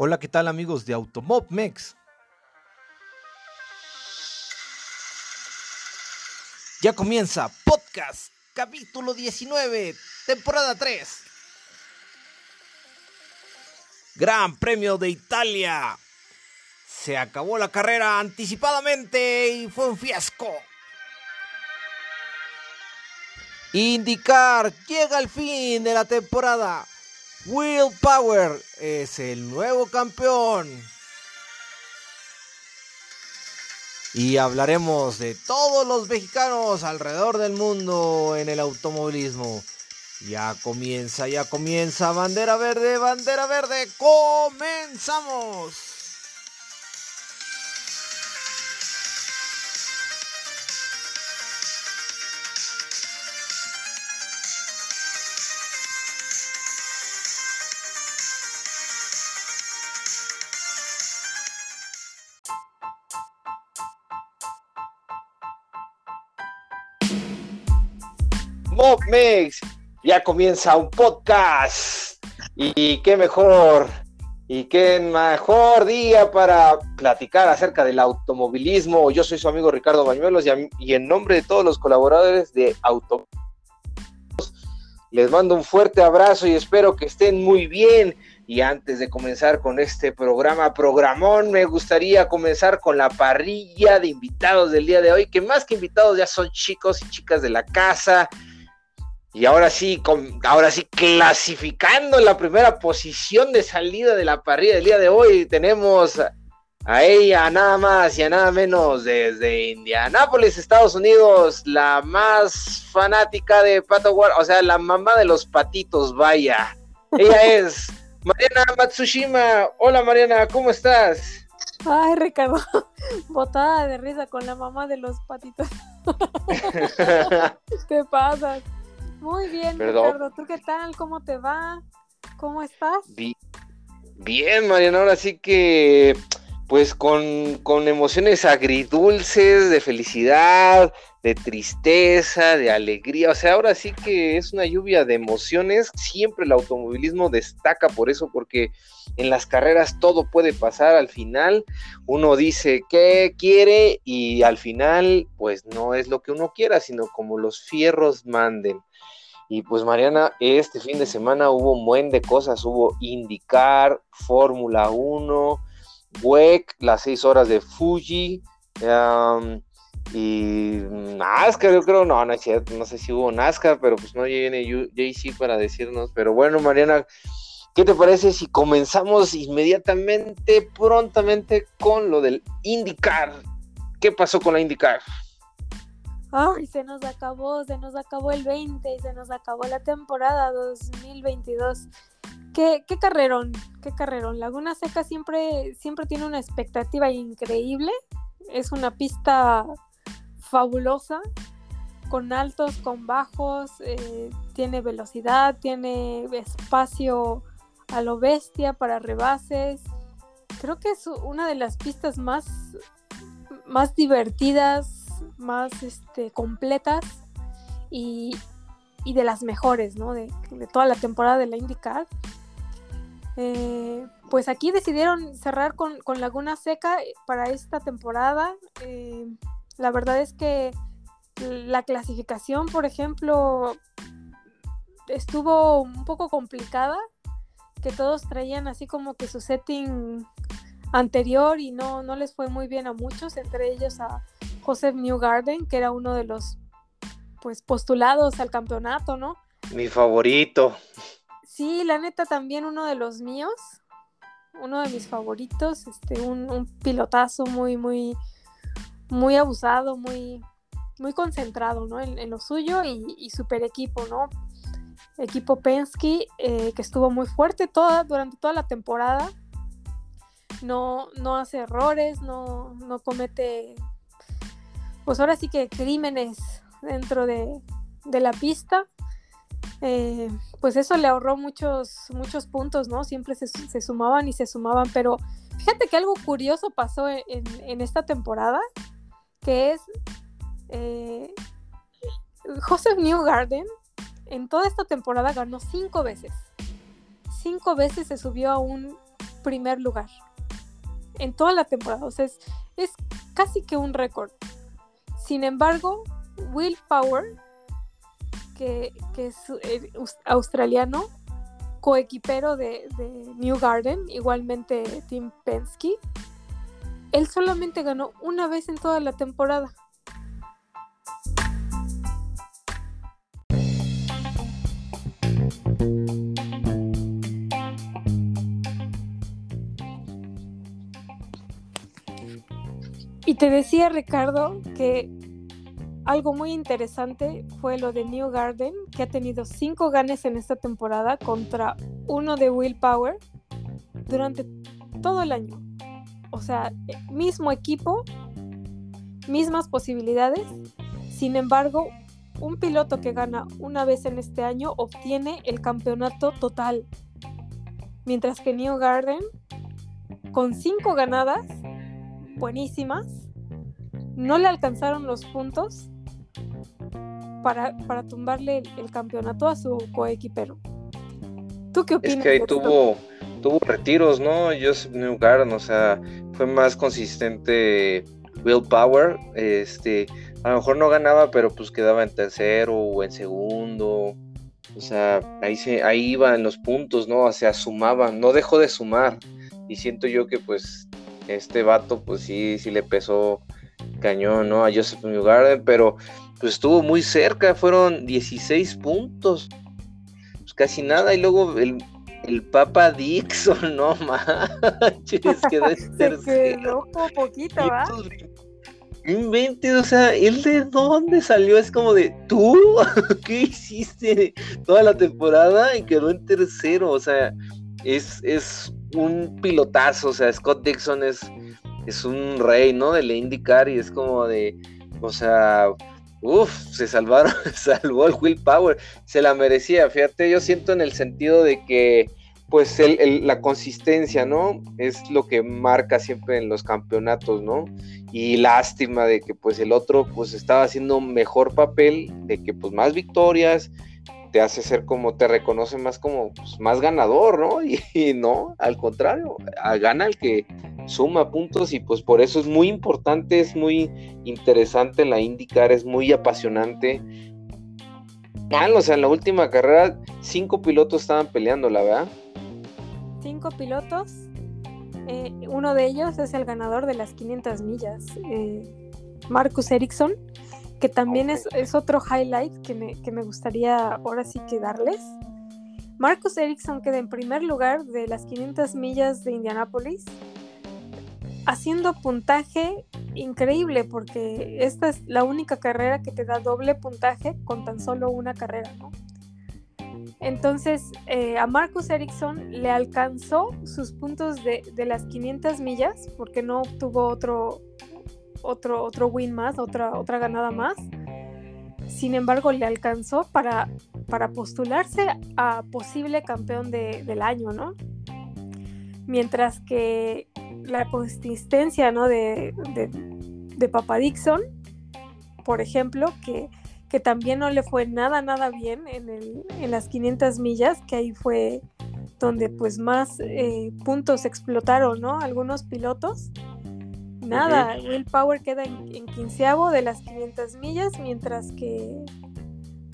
Hola, ¿qué tal amigos de Automob Mex? Ya comienza Podcast, capítulo 19, temporada 3. Gran Premio de Italia. Se acabó la carrera anticipadamente y fue un fiasco. Indicar llega el fin de la temporada. Will Power es el nuevo campeón. Y hablaremos de todos los mexicanos alrededor del mundo en el automovilismo. Ya comienza, ya comienza. Bandera verde, bandera verde. Comenzamos. Ya comienza un podcast. Y qué mejor, y qué mejor día para platicar acerca del automovilismo. Yo soy su amigo Ricardo Bañuelos y, y en nombre de todos los colaboradores de Auto les mando un fuerte abrazo y espero que estén muy bien. Y antes de comenzar con este programa, programón, me gustaría comenzar con la parrilla de invitados del día de hoy, que más que invitados ya son chicos y chicas de la casa. Y ahora sí, con, ahora sí, clasificando la primera posición de salida de la parrilla del día de hoy, tenemos a ella nada más y a nada menos desde Indianápolis, Estados Unidos, la más fanática de Pato War, o sea, la mamá de los patitos, vaya. Ella es Mariana Matsushima. Hola Mariana, ¿cómo estás? Ay, Ricardo, botada de risa con la mamá de los patitos. ¿Qué pasa? Muy bien, Ricardo. ¿Tú qué tal? ¿Cómo te va? ¿Cómo estás? Bien, Mariana, ahora sí que pues con, con, emociones agridulces, de felicidad, de tristeza, de alegría. O sea, ahora sí que es una lluvia de emociones. Siempre el automovilismo destaca por eso, porque en las carreras todo puede pasar al final. Uno dice qué quiere y al final, pues no es lo que uno quiera, sino como los fierros manden. Y pues Mariana, este fin de semana hubo un buen de cosas, hubo IndyCar, Fórmula 1, WEC, las seis horas de Fuji, y NASCAR, yo creo, no, no es no sé si hubo NASCAR, pero pues no viene JC para decirnos, pero bueno, Mariana, ¿qué te parece si comenzamos inmediatamente, prontamente con lo del IndyCar? ¿Qué pasó con la IndyCar? Ay, se nos acabó, se nos acabó el 20 y se nos acabó la temporada 2022. Qué, qué carrerón, qué carrerón. Laguna Seca siempre, siempre tiene una expectativa increíble. Es una pista fabulosa, con altos, con bajos, eh, tiene velocidad, tiene espacio a lo bestia para rebases. Creo que es una de las pistas más, más divertidas, más este, completas y, de las mejores, ¿no? De, toda la temporada de la IndyCar. Eh, pues aquí decidieron cerrar con, Laguna Seca para esta temporada. Eh, la verdad es que la clasificación, por ejemplo, estuvo un poco complicada, que todos traían así como que su setting anterior y no, no les fue muy bien a muchos, entre ellos a Joseph Newgarden, que era uno de los pues postulados al campeonato, ¿no? Mi favorito. Sí, la neta también uno de los míos, uno de mis favoritos, este, un, pilotazo muy, muy, muy abusado, muy, muy concentrado, ¿no? En, lo suyo y, super equipo, ¿no? Equipo Penske eh, que estuvo muy fuerte toda, durante toda la temporada. No, no hace errores, no, no comete pues ahora sí que crímenes dentro de, la pista. Eh, pues eso le ahorró muchos, muchos puntos, ¿no? Siempre se, sumaban y se sumaban, pero fíjate que algo curioso pasó en, esta temporada, que es eh, Joseph Newgarden en toda esta temporada ganó cinco veces. Cinco veces se subió a un primer lugar en toda la temporada. O sea, es, es casi que un récord. Sin embargo, Will Power, que, es eh, australiano, coequipero de, de, New Garden, igualmente Tim Penske, él solamente ganó una vez en toda la temporada. Te decía Ricardo que algo muy interesante fue lo de New Garden, que ha tenido cinco ganes en esta temporada contra uno de Willpower durante todo el año. O sea, mismo equipo, mismas posibilidades. Sin embargo, un piloto que gana una vez en este año obtiene el campeonato total. Mientras que New Garden, con cinco ganadas, buenísimas, no le alcanzaron los puntos para, tumbarle el, campeonato a su coequipero. ¿Tú qué opinas? Es que ahí tuvo, tuvo retiros, ¿no? Joseph Newgarden, o sea, fue más consistente Will Power, este, a lo mejor no ganaba, pero pues quedaba en tercero o en segundo. O sea, ahí se, ahí iban los puntos, ¿no? O sea, sumaban, no dejó de sumar. Y siento yo que pues este vato, pues sí, sí le pesó cañón, ¿no? A Joseph Newgarden, pero pues estuvo muy cerca, fueron 16 puntos, pues casi nada, y luego el, el Papa Dixon, no manches, quedó Se quedó por poquito, ¿va? O sea, ¿él de dónde salió? Es como de, ¿tú? ¿Qué hiciste toda la temporada? Y quedó en tercero, o sea, es, es un pilotazo, o sea, Scott Dixon es, es un rey, ¿no? De la IndyCar y es como de, o sea, Uf, se salvaron, salvó el Will Power, se la merecía, fíjate, yo siento en el sentido de que pues la consistencia, ¿no? Es lo que marca siempre en los campeonatos, ¿no? Y lástima de que pues el otro pues estaba haciendo mejor papel, de que pues más victorias, te hace ser como, te reconoce más como pues, más ganador, ¿no? Y, no, al contrario, gana el que suma puntos y pues por eso es muy importante, es muy interesante la IndyCar, es muy apasionante. Mal, o sea, en la última carrera cinco pilotos estaban peleando, la verdad. Cinco pilotos, eh, uno de ellos es el ganador de las 500 millas, eh, Marcus Ericsson, que también es, otro highlight que me, que me gustaría ahora sí que darles. Marcus Ericsson queda en primer lugar de las 500 millas de Indianápolis haciendo puntaje increíble porque esta es la única carrera que te da doble puntaje con tan solo una carrera, ¿no? Entonces eh, a Marcus Ericsson le alcanzó sus puntos de, las 500 millas porque no obtuvo otro, otro, otro win más, otra, otra ganada más. Sin embargo, le alcanzó para, para postularse a posible campeón del año, ¿no? Mientras que la consistencia ¿no? de, de, Papa Dixon, por ejemplo, que, que, también no le fue nada, nada bien en, el, en las 500 millas, que ahí fue donde pues más eh, puntos explotaron, ¿no? Algunos pilotos. Nada, Will Power queda en, quinceavo de las 500 millas, mientras que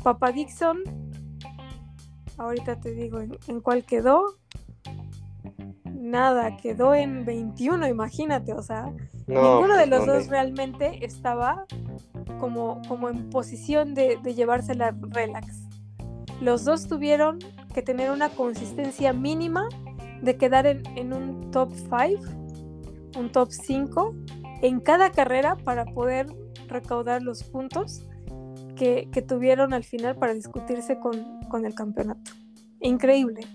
Papa Dixon, ahorita te digo en, en cuál quedó, nada, quedó en 21, imagínate, o sea, ninguno de los dos realmente estaba como, como en posición de, de llevársela relax. Los dos tuvieron que tener una consistencia mínima de quedar en, un top 5, un top 5 en cada carrera para poder recaudar los puntos que, tuvieron al final para discutirse con, con el campeonato. Increíble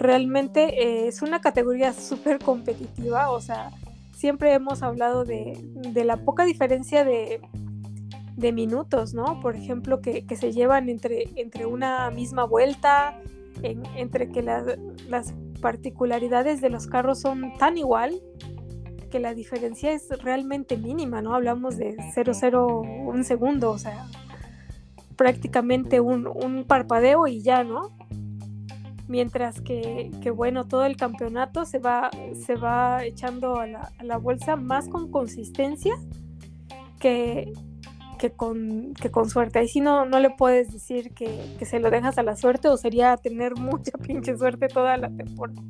realmente eh, es una categoría súper competitiva, o sea, siempre hemos hablado de, la poca diferencia de, minutos, ¿no? Por ejemplo, que, se llevan entre, entre una misma vuelta, entre que las particularidades de los carros son tan igual que la diferencia es realmente mínima, ¿no? Hablamos de 0,0 un segundo, o sea, prácticamente un, un parpadeo y ya, ¿no? mientras que, bueno, todo el campeonato se va, se va echando a la, bolsa más con consistencia que, que, con, que con suerte. Ahí sí no, no le puedes decir que, se lo dejas a la suerte o sería tener mucha pinche suerte toda la temporada.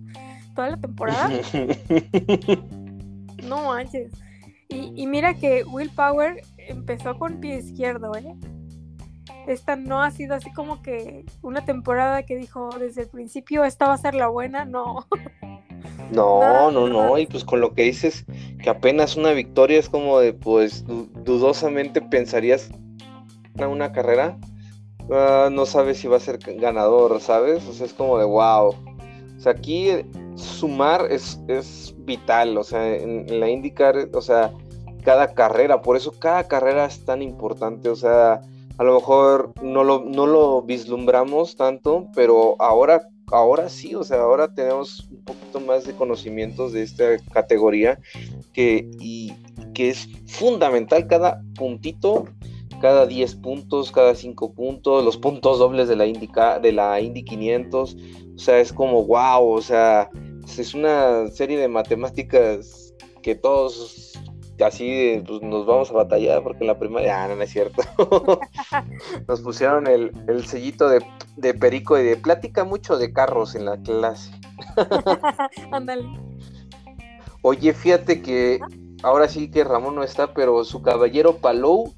Toda la temporada. no manches. Y, y mira que Will Power empezó con pie izquierdo, ¿eh? esta no ha sido así como que una temporada que dijo desde el principio esta va a ser la buena, no. No, no, no, y pues con lo que dices que apenas una victoria es como de pues dudosamente pensarías una carrera, ah, no sabes si va a ser ganador, ¿sabes? O sea, es como de wow. O sea, aquí sumar es, es vital, o sea, en, en la IndyCar, o sea, cada carrera, por eso cada carrera es tan importante, o sea, a lo mejor no lo, no lo vislumbramos tanto, pero ahora, ahora sí, o sea, ahora tenemos un poquito más de conocimientos de esta categoría que, y, que es fundamental cada puntito, cada 10 puntos, cada 5 puntos, los puntos dobles de la, de la Indy 500, o sea, es como wow, o sea, es una serie de matemáticas que todos así pues, nos vamos a batallar porque en la primaria, ah, no, es cierto. nos pusieron el, sellito de, perico y de plática mucho de carros en la clase. Ándale. Oye, fíjate que ahora sí que Ramón no está, pero su caballero Palou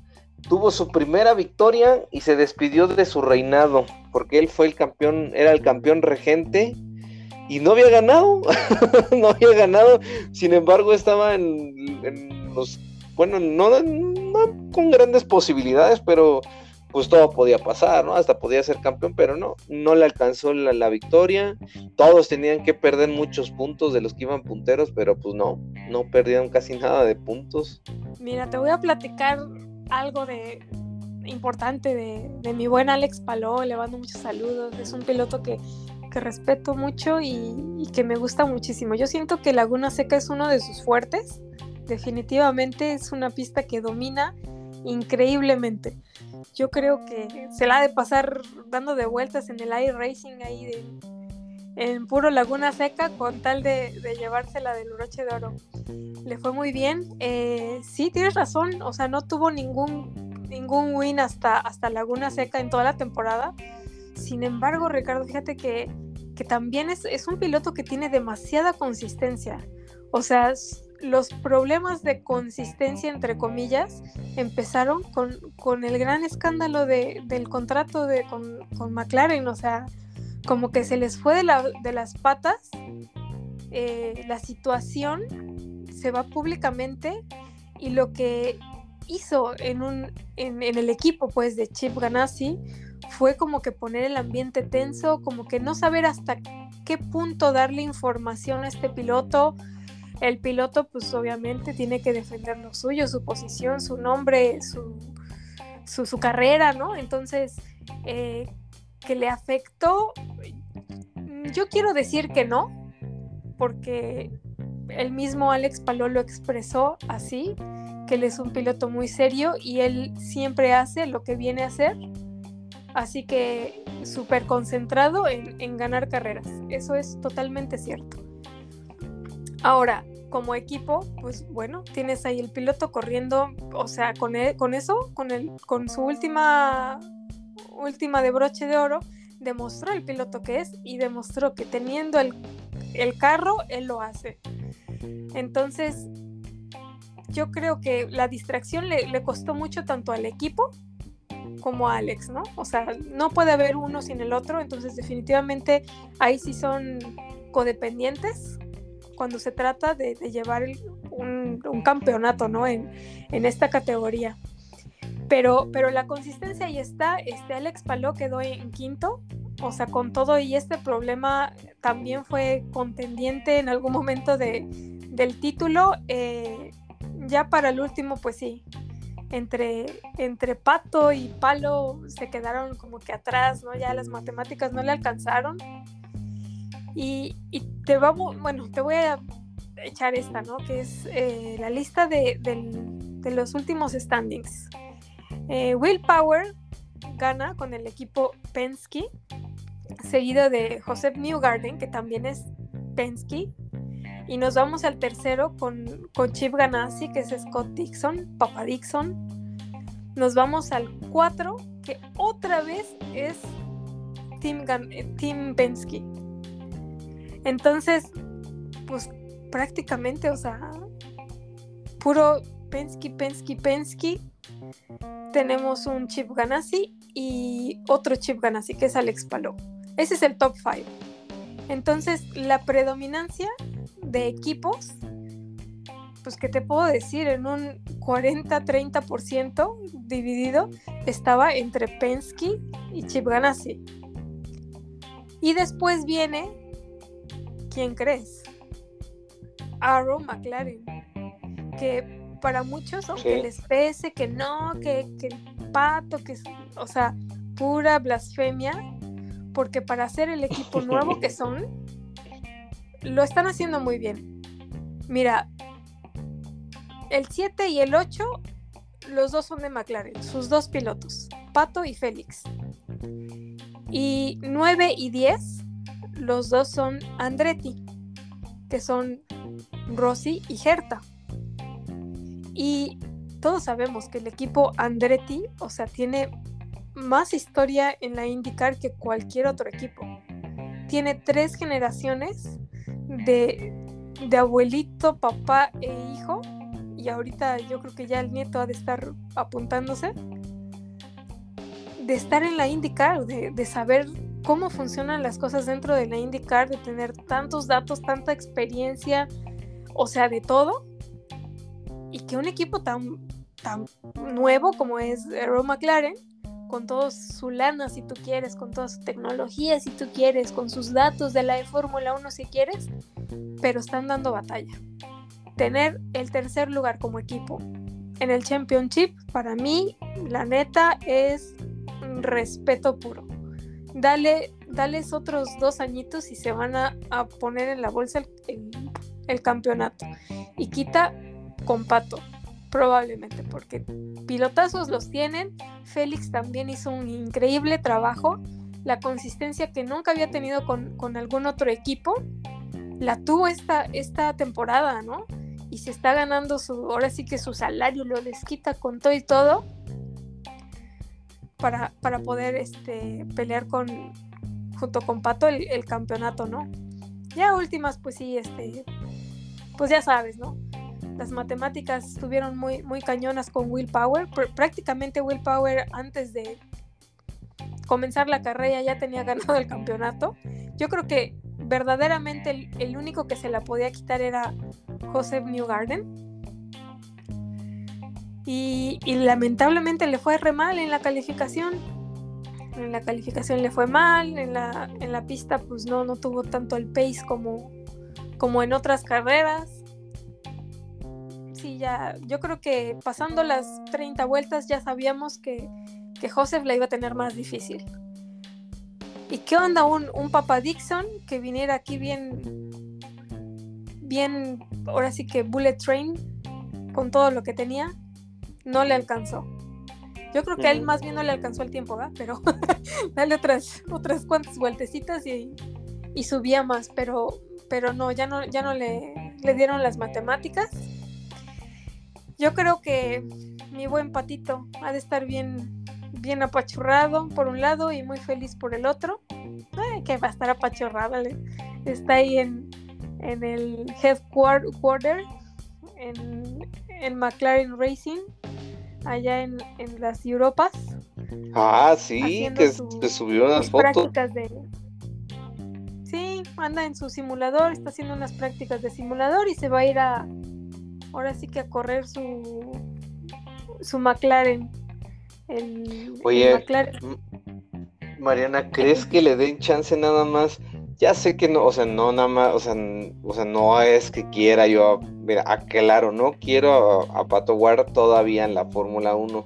tuvo su primera victoria y se despidió de su reinado, porque él fue el campeón, era el campeón regente y no había ganado, no había ganado, sin embargo estaba en bueno, no, con grandes posibilidades, pero pues todo podía pasar, ¿no? Hasta podía ser campeón, pero no, no le alcanzó la, victoria. Todos tenían que perder muchos puntos de los que iban punteros, pero pues no, no perdieron casi nada de puntos. Mira, te voy a platicar algo de importante de, mi buen Alex Paló, le mando muchos saludos, es un piloto que, respeto mucho y, y que me gusta muchísimo. Yo siento que Laguna Seca es uno de sus fuertes definitivamente es una pista que domina increíblemente. Yo creo que se la ha de pasar dando de vueltas en el iRacing ahí de, en puro Laguna Seca con tal de, llevársela del broche de oro. Le fue muy bien. Eh, sí, tienes razón. O sea, no tuvo ningún, ningún win hasta, hasta Laguna Seca en toda la temporada. Sin embargo, Ricardo, fíjate que, que también es, es un piloto que tiene demasiada consistencia. O sea, los problemas de consistencia, entre comillas, empezaron con, el gran escándalo del contrato de, con, McLaren, o sea, como que se les fue de, las patas eh, la situación, se va públicamente y lo que hizo en, un, en, en el equipo pues de Chip Ganassi fue como que poner el ambiente tenso, como que no saber hasta qué punto darle información a este piloto, el piloto pues obviamente tiene que defender lo suyo, su posición, su nombre, su, su, carrera, ¿no? Entonces, eh, que le afectó, yo quiero decir que no, porque el mismo Alex Paló lo expresó así, que él es un piloto muy serio y él siempre hace lo que viene a hacer. Así que súper concentrado en, ganar carreras. Eso es totalmente cierto. Ahora, como equipo, pues bueno, tienes ahí el piloto corriendo, o sea, con, e, con eso, con, el, con su última, última de broche de oro, demostró el piloto que es y demostró que teniendo el, carro, él lo hace. Entonces, yo creo que la distracción le, le, costó mucho tanto al equipo como a Alex, ¿no? O sea, no puede haber uno sin el otro, entonces definitivamente ahí sí son codependientes cuando se trata de, llevar un, campeonato, ¿no? En, esta categoría. Pero, pero la consistencia ahí está. Este Alex Paló quedó en quinto. O sea, con todo y este problema también fue contendiente en algún momento de, del título. Eh, ya para el último, pues sí, entre, entre Pato y Palo se quedaron como que atrás, ¿no? Ya las matemáticas no le alcanzaron. Y, te vamos, bueno, te voy a echar esta, ¿no? Que es eh, la lista de, los últimos standings. Eh, Will Power gana con el equipo Penske seguido de Joseph Newgarden, que también es Penske. Y nos vamos al tercero con, con Chip Ganassi, que es Scott Dixon, Papa Dixon. Nos vamos al cuatro, que otra vez es Tim, Tim Penske. Entonces, pues prácticamente, o sea, puro Penske, Penske, Penske. Tenemos un Chip Ganassi y otro Chip Ganassi, que es Alex Palou. Ese es el top 5. Entonces, la predominancia de equipos, pues que te puedo decir, en un 40-30% dividido, estaba entre Penske y Chip Ganassi. Y después viene, ¿quién crees? Arrow McLaren, que para muchos, aunque les pese que no, que, que pato, que, o sea, pura blasfemia, porque para hacer el equipo nuevo que son, lo están haciendo muy bien. Mira, el 7 y el 8, los dos son de McLaren, sus dos pilotos, Pato y Félix. Y 9 y 10, los dos son Andretti, que son Rossi y Gerta. Y todos sabemos que el equipo Andretti, o sea, tiene más historia en la IndyCar que cualquier otro equipo. Tiene tres generaciones de, de abuelito, papá e hijo. Y ahorita yo creo que ya el nieto ha de estar apuntándose. De estar en la IndyCar, de, de saber cómo funcionan las cosas dentro de la IndyCar, de tener tantos datos, tanta experiencia, o sea, de todo. Y que un equipo tan, tan nuevo como es Aero McLaren con todo su lana si tú quieres, con toda su tecnología si tú quieres, con sus datos de la de Fórmula 1 si quieres, pero están dando batalla. Tener el tercer lugar como equipo en el Championship, para mí, la neta, es respeto puro. Dale, dales otros dos añitos y se van a, poner en la bolsa el, el campeonato. Y quita con pato probablemente, porque pilotazos los tienen. Félix también hizo un increíble trabajo. La consistencia que nunca había tenido con, algún otro equipo, la tuvo esta, esta temporada, ¿no? Y se está ganando su, ahora sí que su salario lo desquita con todo y todo para, para poder este, pelear con, junto con Pato el, el campeonato, ¿no? Ya últimas, pues sí, este, pues ya sabes, ¿no? Las matemáticas estuvieron muy, muy cañonas con Will Power. prácticamente Will Power antes de comenzar la carrera ya tenía ganado el campeonato. Yo creo que verdaderamente el, único que se la podía quitar era Joseph Newgarden. Y, y, lamentablemente le fue re mal en la calificación. En la calificación le fue mal, en la, en la pista pues no, no tuvo tanto el pace como, como en otras carreras sí, ya, yo creo que pasando las 30 vueltas ya sabíamos que, que Joseph la iba a tener más difícil. ¿Y qué onda un, un Papa Dixon que viniera aquí bien, bien, ahora sí que bullet train, con todo lo que tenía? No le alcanzó. Yo creo que a él más bien no le alcanzó el tiempo, ¿verdad? Pero dale otras, otras cuantas vueltecitas y, y, subía más, pero, pero no, ya no, ya no le, le dieron las matemáticas yo creo que mi buen patito ha de estar bien, bien apachurrado por un lado y muy feliz por el otro. que va a estar apachurrado. Está ahí en, en el headquarter, en, en McLaren Racing, allá en, en las Europas. Ah, sí, que, subió unas fotos. De... Sí, anda en su simulador, está haciendo unas prácticas de simulador y se va a ir a, ahora sí que a correr su, su McLaren. El, Oye, Mariana, ¿crees que le den chance nada más? Ya sé que no, o sea, no nada más, o sea, o sea no es que quiera yo, mira, aclaro, no quiero a, Pato Ward todavía en la Fórmula 1,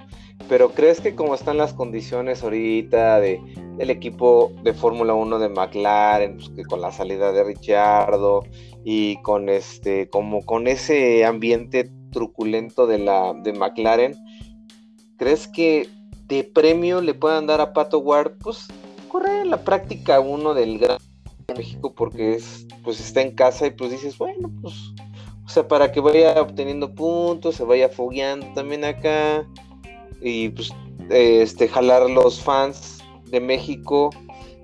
pero ¿crees que como están las condiciones ahorita de, del equipo de Fórmula 1 de McLaren, pues que con la salida de Richardo y con este, como con ese ambiente truculento de la de McLaren, ¿crees que de premio le puedan dar a Pato Ward? Pues correr la práctica uno del Gran México porque es, pues está en casa y pues dices, bueno, pues, o sea, para que vaya obteniendo puntos, se vaya fogueando también acá y pues este jalar los fans de México.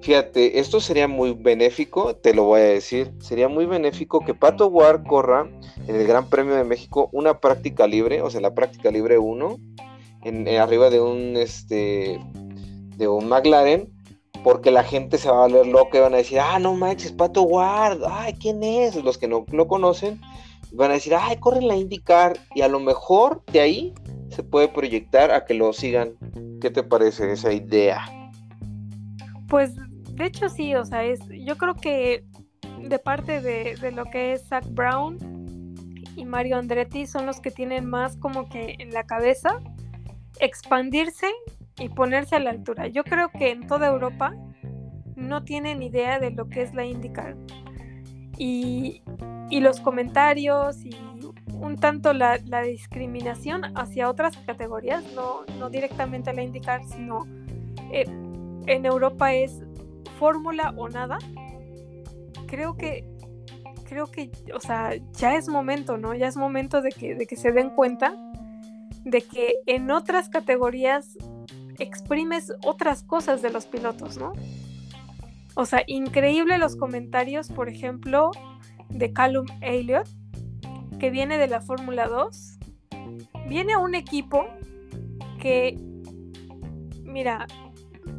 Fíjate, esto sería muy benéfico, te lo voy a decir, sería muy benéfico que Pato War corra en el Gran Premio de México una práctica libre, o sea, la práctica libre 1, en, eh, arriba de un este de un McLaren, porque la gente se va a valer loca y van a decir, ah, no manches, Pato Ward, ay, ¿quién es? Los que no lo conocen, van a decir, ay, corren la IndyCar, y a lo mejor de ahí se puede proyectar a que lo sigan. ¿Qué te parece esa idea? Pues, de hecho sí, o sea, es, yo creo que de parte de, de lo que es Zach Brown y Mario Andretti son los que tienen más como que en la cabeza expandirse y ponerse a la altura. Yo creo que en toda Europa no tienen idea de lo que es la IndyCar. Y, los comentarios y un tanto la, discriminación hacia otras categorías, no, no directamente la IndyCar, sino eh, en Europa es fórmula o nada. Creo que, creo que, o sea, ya es momento, ¿no? Ya es momento de que, de que se den cuenta de que en otras categorías exprimes otras cosas de los pilotos, ¿no? O sea, increíble los comentarios, por ejemplo, de Callum Elliott, que viene de la Fórmula 2. Viene a un equipo que, mira,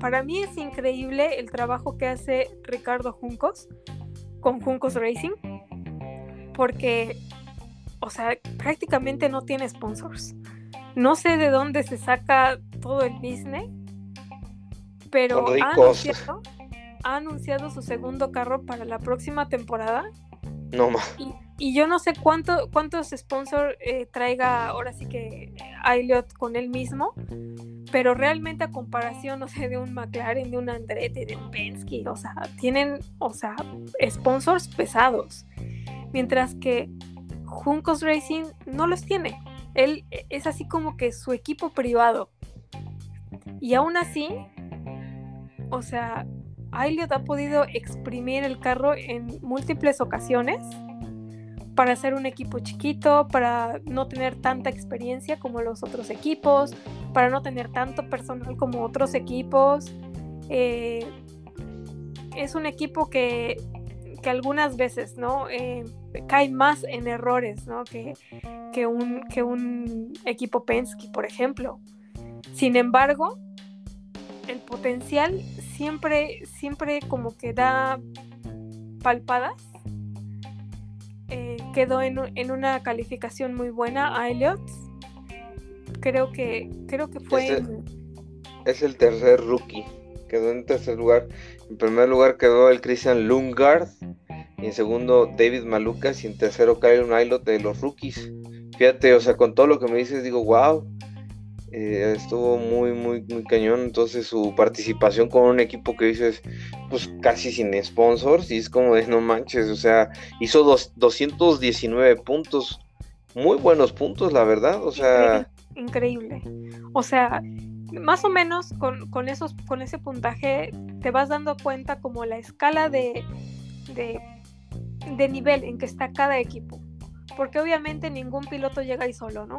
para mí es increíble el trabajo que hace Ricardo Juncos con Juncos Racing, porque, o sea, prácticamente no tiene sponsors. No sé de dónde se saca todo el business, pero ha anunciado, su segundo carro para la próxima temporada. No más. Y, yo no sé cuánto, cuántos sponsors eh, traiga ahora sí que Elliot con él mismo, pero realmente a comparación, no sé, de un McLaren, de un Andretti, de un Penske, o sea, tienen, o sea, sponsors pesados. Mientras que Juncos Racing no los tiene. Él es así como que su equipo privado. Y aún así, o sea, Elliot ha podido exprimir el carro en múltiples ocasiones para ser un equipo chiquito, para no tener tanta experiencia como los otros equipos, para no tener tanto personal como otros equipos. Eh, es un equipo que, que algunas veces, ¿no? Eh, cae más en errores, ¿no? Que, que, un, que un equipo Penske, por ejemplo. Sin embargo, el potencial siempre, siempre como que da palpadas. Quedó en, una calificación muy buena a. Creo que, creo que fue. Es el, tercer rookie. Quedó en tercer lugar. En primer lugar quedó el Christian Lundgaard. Y en segundo, David Malucas. Y en tercero, Kyle Nylot de los rookies. Fíjate, o sea, con todo lo que me dices, digo, wow eh, estuvo muy, muy, muy cañón. Entonces su participación con un equipo que dices, pues casi sin sponsors, y es como de no manches, o sea, hizo dos, 219 puntos, muy buenos puntos, la verdad, o sea... Increíble. O sea, más o menos con, con, esos, con ese puntaje te vas dando cuenta como la escala de, de, de nivel en que está cada equipo. Porque obviamente ningún piloto llega ahí solo, ¿no?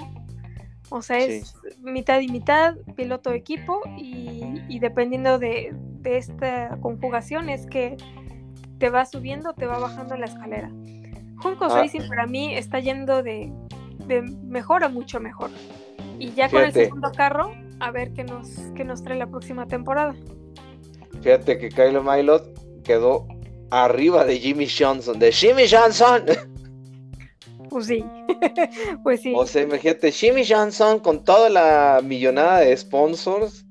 O sea, es mitad y mitad, piloto equipo, y, dependiendo de, esta conjugación es que te va subiendo, te va bajando la escalera. Juncos ah. Racing para mí está yendo de, mejor a mucho mejor. Y ya con el segundo carro, a ver qué nos, qué nos trae la próxima temporada. Fíjate que Kylo Milot quedó arriba de Jimmy Johnson, de Jimmy Johnson. Pues sí, pues sí. O sea, imagínate, Jimmy Johnson con toda la millonada de sponsors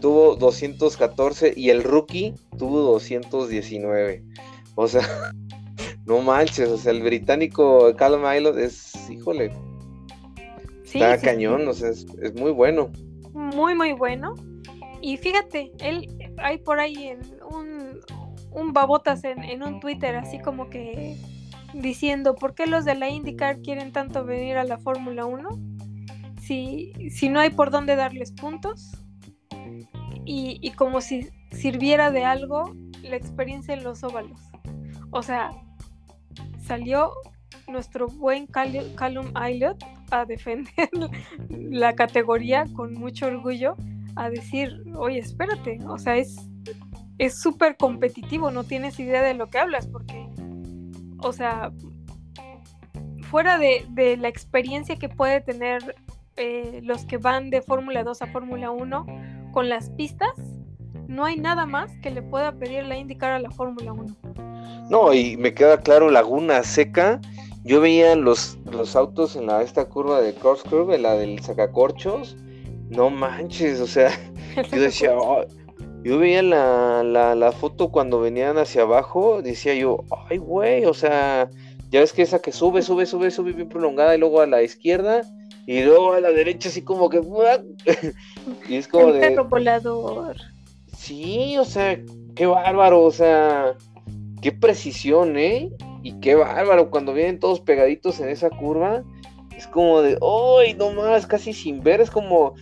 tuvo 214 y el rookie tuvo 219. O sea, no manches, o sea, el británico Callum Ilott es, híjole, está cañón, o sea, es, muy bueno. Muy, muy bueno. Y fíjate, él hay por ahí en un, un babotas en, en un Twitter, así como que diciendo por qué los de la IndyCar quieren tanto venir a la Fórmula 1 si, si no hay por dónde darles puntos y, como si sirviera de algo la experiencia en los óvalos. O sea, salió nuestro buen Callum Aylot a defender la categoría con mucho orgullo, a decir, oye, espérate, o sea, es es súper competitivo, no tienes idea de lo que hablas, porque, o sea, fuera de, la experiencia que puede tener eh, los que van de Fórmula 2 a Fórmula 1 con las pistas, no hay nada más que le pueda pedir la indicar a la Fórmula 1. No, y me queda claro, Laguna Seca, yo veía los, los autos en la, esta curva de Cross Curve, la del sacacorchos, no manches, o sea, yo decía, yo veía la, la, foto cuando venían hacia abajo, decía yo, ay, güey, o sea, ya ves que esa que sube, sube, sube, sube bien prolongada y luego a la izquierda y luego a la derecha así como que... y es como de... volador. Sí, o sea, qué bárbaro, o sea, qué precisión, ¿eh? Y qué bárbaro, cuando vienen todos pegaditos en esa curva, es como de, ¡ay, no más! Casi sin ver, es como,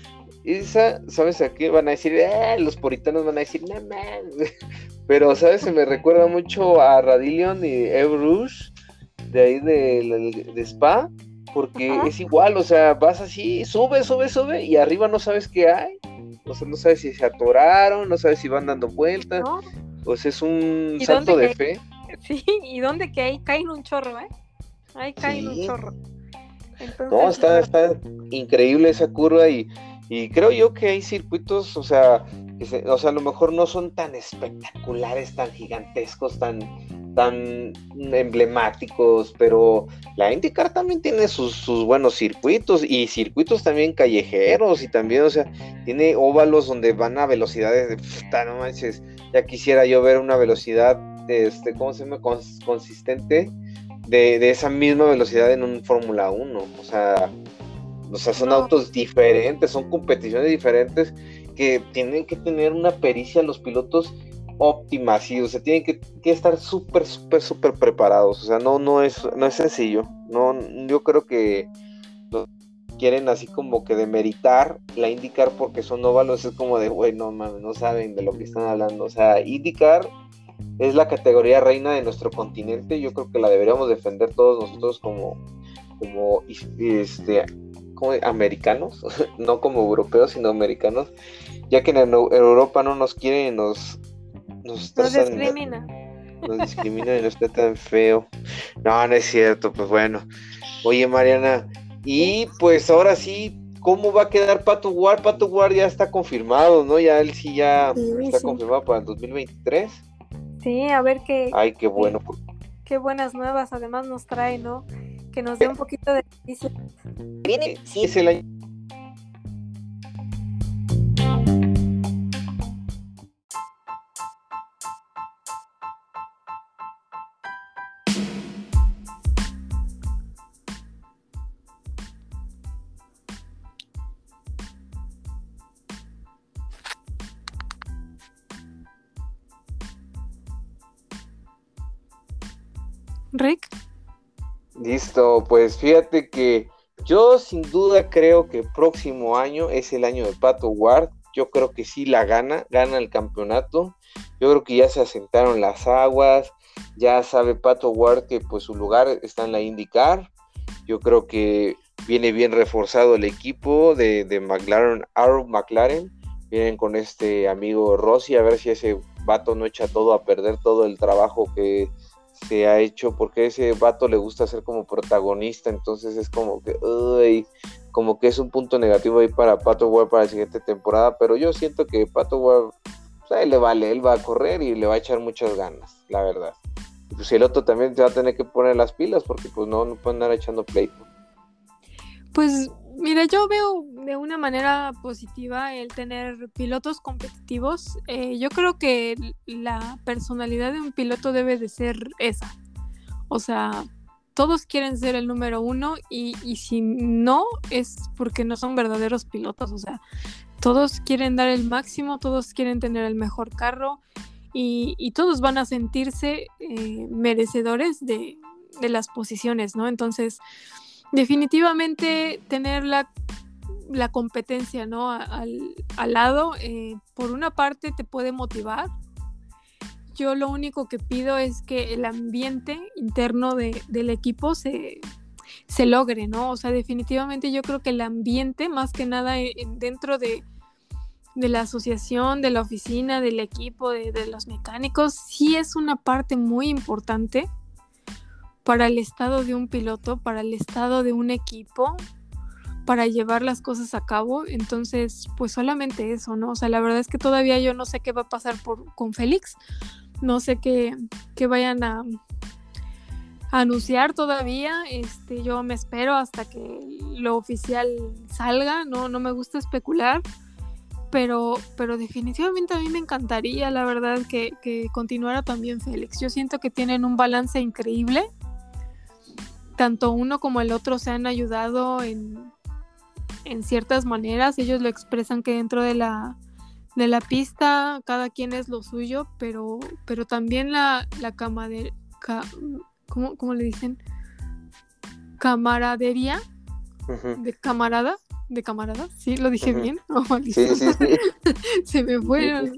esa, ¿sabes a qué? Van a decir, eh, los puritanos van a decir, no. Pero, ¿sabes? Se me recuerda mucho a Radillion y Eve de ahí de, de, Spa, porque es igual, o sea, vas así, sube, sube, sube, y arriba no sabes qué hay. O sea, no sabes si se atoraron, no sabes si van dando vueltas. Pues es un salto de fe. Sí, y dónde que ahí caen un chorro, ¿eh? Ahí caen un chorro. no, está, está increíble esa curva y y creo yo que hay circuitos, o sea, o sea, a lo mejor no son tan espectaculares, tan gigantescos, tan, tan emblemáticos, pero la IndyCar también tiene sus, buenos circuitos y circuitos también callejeros y también, o sea, tiene óvalos donde van a velocidades de, puta, no manches, ya quisiera yo ver una velocidad, este, ¿cómo se llama? consistente de, de esa misma velocidad en un Fórmula 1, o sea, o sea, son autos diferentes, son competiciones diferentes que tienen que tener una pericia los pilotos óptima, sí, o sea, tienen que, estar súper, súper, súper preparados, o sea, no, no es, no es sencillo, no, yo creo que quieren así como que demeritar la IndyCar porque son óvalos, es como de, güey, no mames, no saben de lo que están hablando, o sea, IndyCar es la categoría reina de nuestro continente, yo creo que la deberíamos defender todos nosotros como, como este, como americanos, no como europeos, sino americanos, ya que en, Europa no nos quieren y nos, nos, discrimina. Nos discrimina y no está tan feo. No, no es cierto, pues bueno. Oye, Mariana, y pues ahora sí, ¿cómo va a quedar Pato War? Pato War ya está confirmado, ¿no? Ya él sí ya está confirmado para el 2023. Sí, a ver qué. Ay, qué bueno. qué buenas nuevas además nos trae, ¿no? Que nos dé un poquito de Viene, sí, es el año. Rick. Listo, pues fíjate que yo sin duda creo que el próximo año es el año de Pato Ward. Yo creo que sí la gana, gana el campeonato. Yo creo que ya se asentaron las aguas, ya sabe Pato Ward que pues su lugar está en la IndyCar. Yo creo que viene bien reforzado el equipo de, de McLaren, Arrow McLaren. Vienen con este amigo Rossi a ver si ese vato no echa todo a perder todo el trabajo que se ha hecho porque ese vato le gusta ser como protagonista, entonces es como que, uy, como que es un punto negativo ahí para Pato Ward para la siguiente temporada, pero yo siento que Pato Ward, pues le vale, él va a correr y le va a echar muchas ganas, la verdad. Y pues el otro también se va a tener que poner las pilas porque pues no, no puede andar echando pleito. Pues Mira, yo veo de una manera positiva el tener pilotos competitivos. Eh, yo creo que la personalidad de un piloto debe de ser esa. O sea, todos quieren ser el número uno y, si no es porque no son verdaderos pilotos. O sea, todos quieren dar el máximo, todos quieren tener el mejor carro y, todos van a sentirse eh, merecedores de, de las posiciones, ¿no? Entonces definitivamente tener la, la competencia, ¿no? Al, lado, eh, por una parte te puede motivar. Yo lo único que pido es que el ambiente interno del equipo se, se logre, ¿no? O sea, definitivamente yo creo que el ambiente, más que nada dentro de, de la asociación, de la oficina, del equipo, de, de, los mecánicos, sí es una parte muy importante para el estado de un piloto, para el estado de un equipo, para llevar las cosas a cabo. Entonces, pues solamente eso, ¿no? O sea, la verdad es que todavía yo no sé qué va a pasar con Félix. No sé qué, qué vayan a, anunciar todavía. Este, yo me espero hasta que lo oficial salga. No, no me gusta especular. Pero, pero definitivamente a mí me encantaría, la verdad, que, que continuara también Félix. Yo siento que tienen un balance increíble. Tanto uno como el otro se han ayudado en, en ciertas maneras. Ellos lo expresan que dentro de la, de la pista cada quien es lo suyo, pero, pero también la, la de ¿cómo, le dicen? Camaradería, de camarada, de camarada, sí, lo dije bien, se me fueron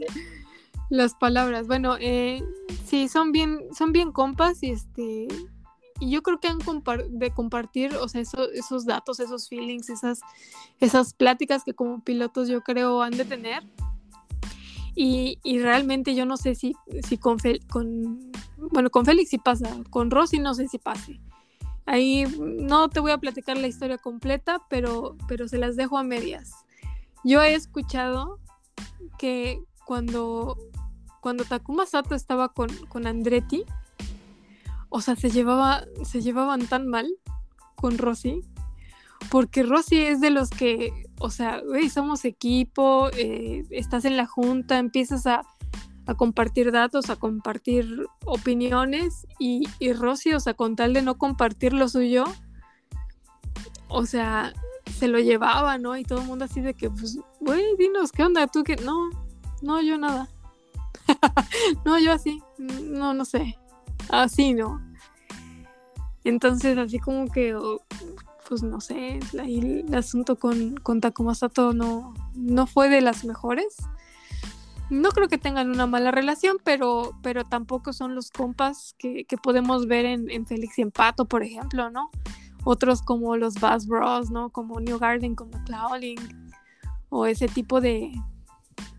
las palabras. Bueno, eh, sí, son bien, son bien compas y este y yo creo que han de compartir, o sea, esos datos, esos feelings, esas, esas pláticas que como pilotos yo creo han de tener. Y, realmente yo no sé si, si con, con, bueno, con Félix sí pasa, con Rosy no sé si pase. Ahí no te voy a platicar la historia completa, pero, pero se las dejo a medias. Yo he escuchado que cuando, cuando Takuma Sato estaba con, con Andretti, o sea, se, llevaba, se llevaban tan mal con Rosy, porque Rosy es de los que, o sea, somos equipo, eh, estás en la junta, empiezas a, compartir datos, a compartir opiniones, y, y Rosy, o sea, con tal de no compartir lo suyo, o sea, se lo llevaba, ¿no? Y todo el mundo así de que, pues, güey, dinos, ¿qué onda? Tú que, no, no, yo nada. no, yo así, no, no sé así, ¿no? Entonces, así como que, pues no sé, el asunto con, con Takuma Sato no, no fue de las mejores. No creo que tengan una mala relación, pero, pero tampoco son los compas que, podemos ver en, en Félix y Empato, por ejemplo, ¿no? Otros como los Bass Bros, ¿no? Como New Garden, como Clouding, o ese tipo de,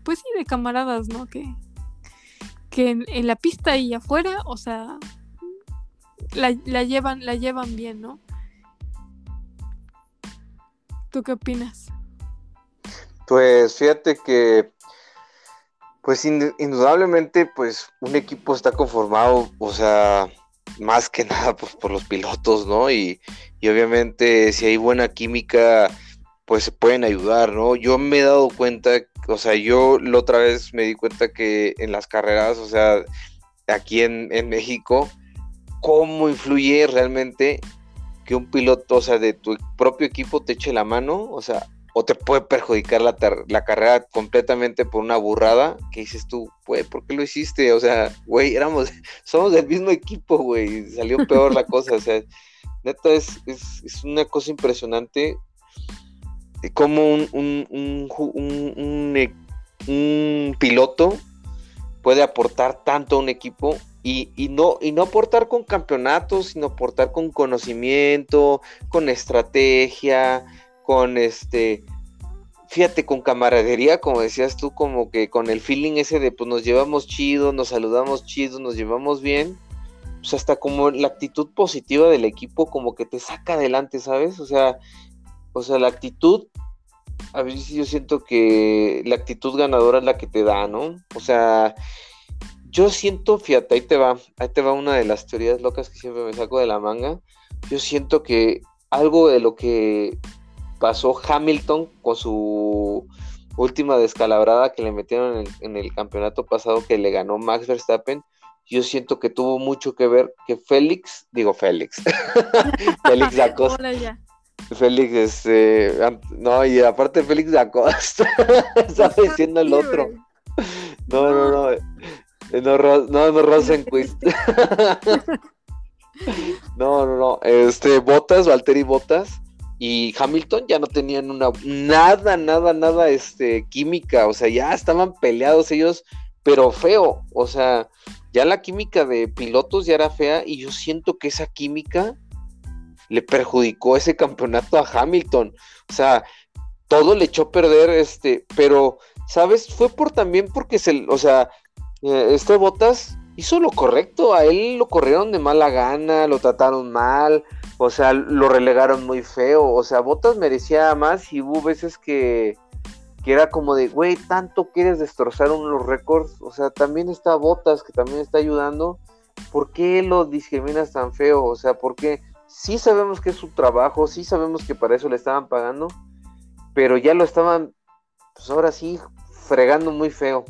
pues sí, de camaradas, ¿no? Que, que en, la pista y afuera, o sea, la, llevan, la llevan bien, ¿no? ¿Tú qué opinas? Pues fíjate que, pues indudablemente, pues un equipo está conformado, o sea, más que nada pues, por los pilotos, ¿no? Y, y obviamente si hay buena química, pues pueden ayudar, ¿no? Yo me he dado cuenta, o sea, yo la otra vez me di cuenta que en las carreras, o sea, aquí en, México, cómo influye realmente que un piloto, o sea, de tu propio equipo te eche la mano, o sea, o te puede perjudicar la, la carrera completamente por una burrada que dices tú, güey, ¿por qué lo hiciste? O sea, güey, éramos, somos del mismo equipo, güey, salió peor la cosa, o sea, neta es, es, es una cosa impresionante cómo un, un, e, un, piloto puede aportar tanto a un equipo y, no, y no aportar con campeonatos, sino aportar con conocimiento, con estrategia, con este, fíjate, con camaradería, como decías tú, como que con el feeling ese de pues nos llevamos chido, nos saludamos chido, nos llevamos bien, pues hasta como la actitud positiva del equipo como que te saca adelante, ¿sabes? O sea, o sea, la actitud, a veces yo siento que la actitud ganadora es la que te da, ¿no? O sea, yo siento, fíjate, ahí te va, ahí te va una de las teorías locas que siempre me saco de la manga. Yo siento que algo de lo que pasó Hamilton con su última descalabrada que le metieron en el, campeonato pasado que le ganó Max Verstappen, yo siento que tuvo mucho que ver que Félix, digo Félix, Félix Acosta, Félix, este, no, y aparte Félix Acosta, estaba diciendo el otro. No, no, no, no, no, no, no Rosenquist. No, no, no, este, Botas, Valtteri Botas, y Hamilton ya no tenían una nada, nada, nada este química, o sea, ya estaban peleados ellos, pero feo, o sea, ya la química de pilotos ya era fea y yo siento que esa química le perjudicó ese campeonato a Hamilton, o sea, todo le echó a perder este, pero sabes, fue por también porque se, o sea, eh, este Botas hizo lo correcto, a él lo corrieron de mala gana, lo trataron mal, o sea, lo relegaron muy feo. O sea, Botas merecía más y hubo veces que, que era como de, güey, tanto quieres destrozar uno de los récords. O sea, también está Botas que también está ayudando. ¿Por qué lo discriminas tan feo? O sea, ¿por qué? Sí sabemos que es su trabajo, sí sabemos que para eso le estaban pagando, pero ya lo estaban, pues ahora sí, fregando muy feo.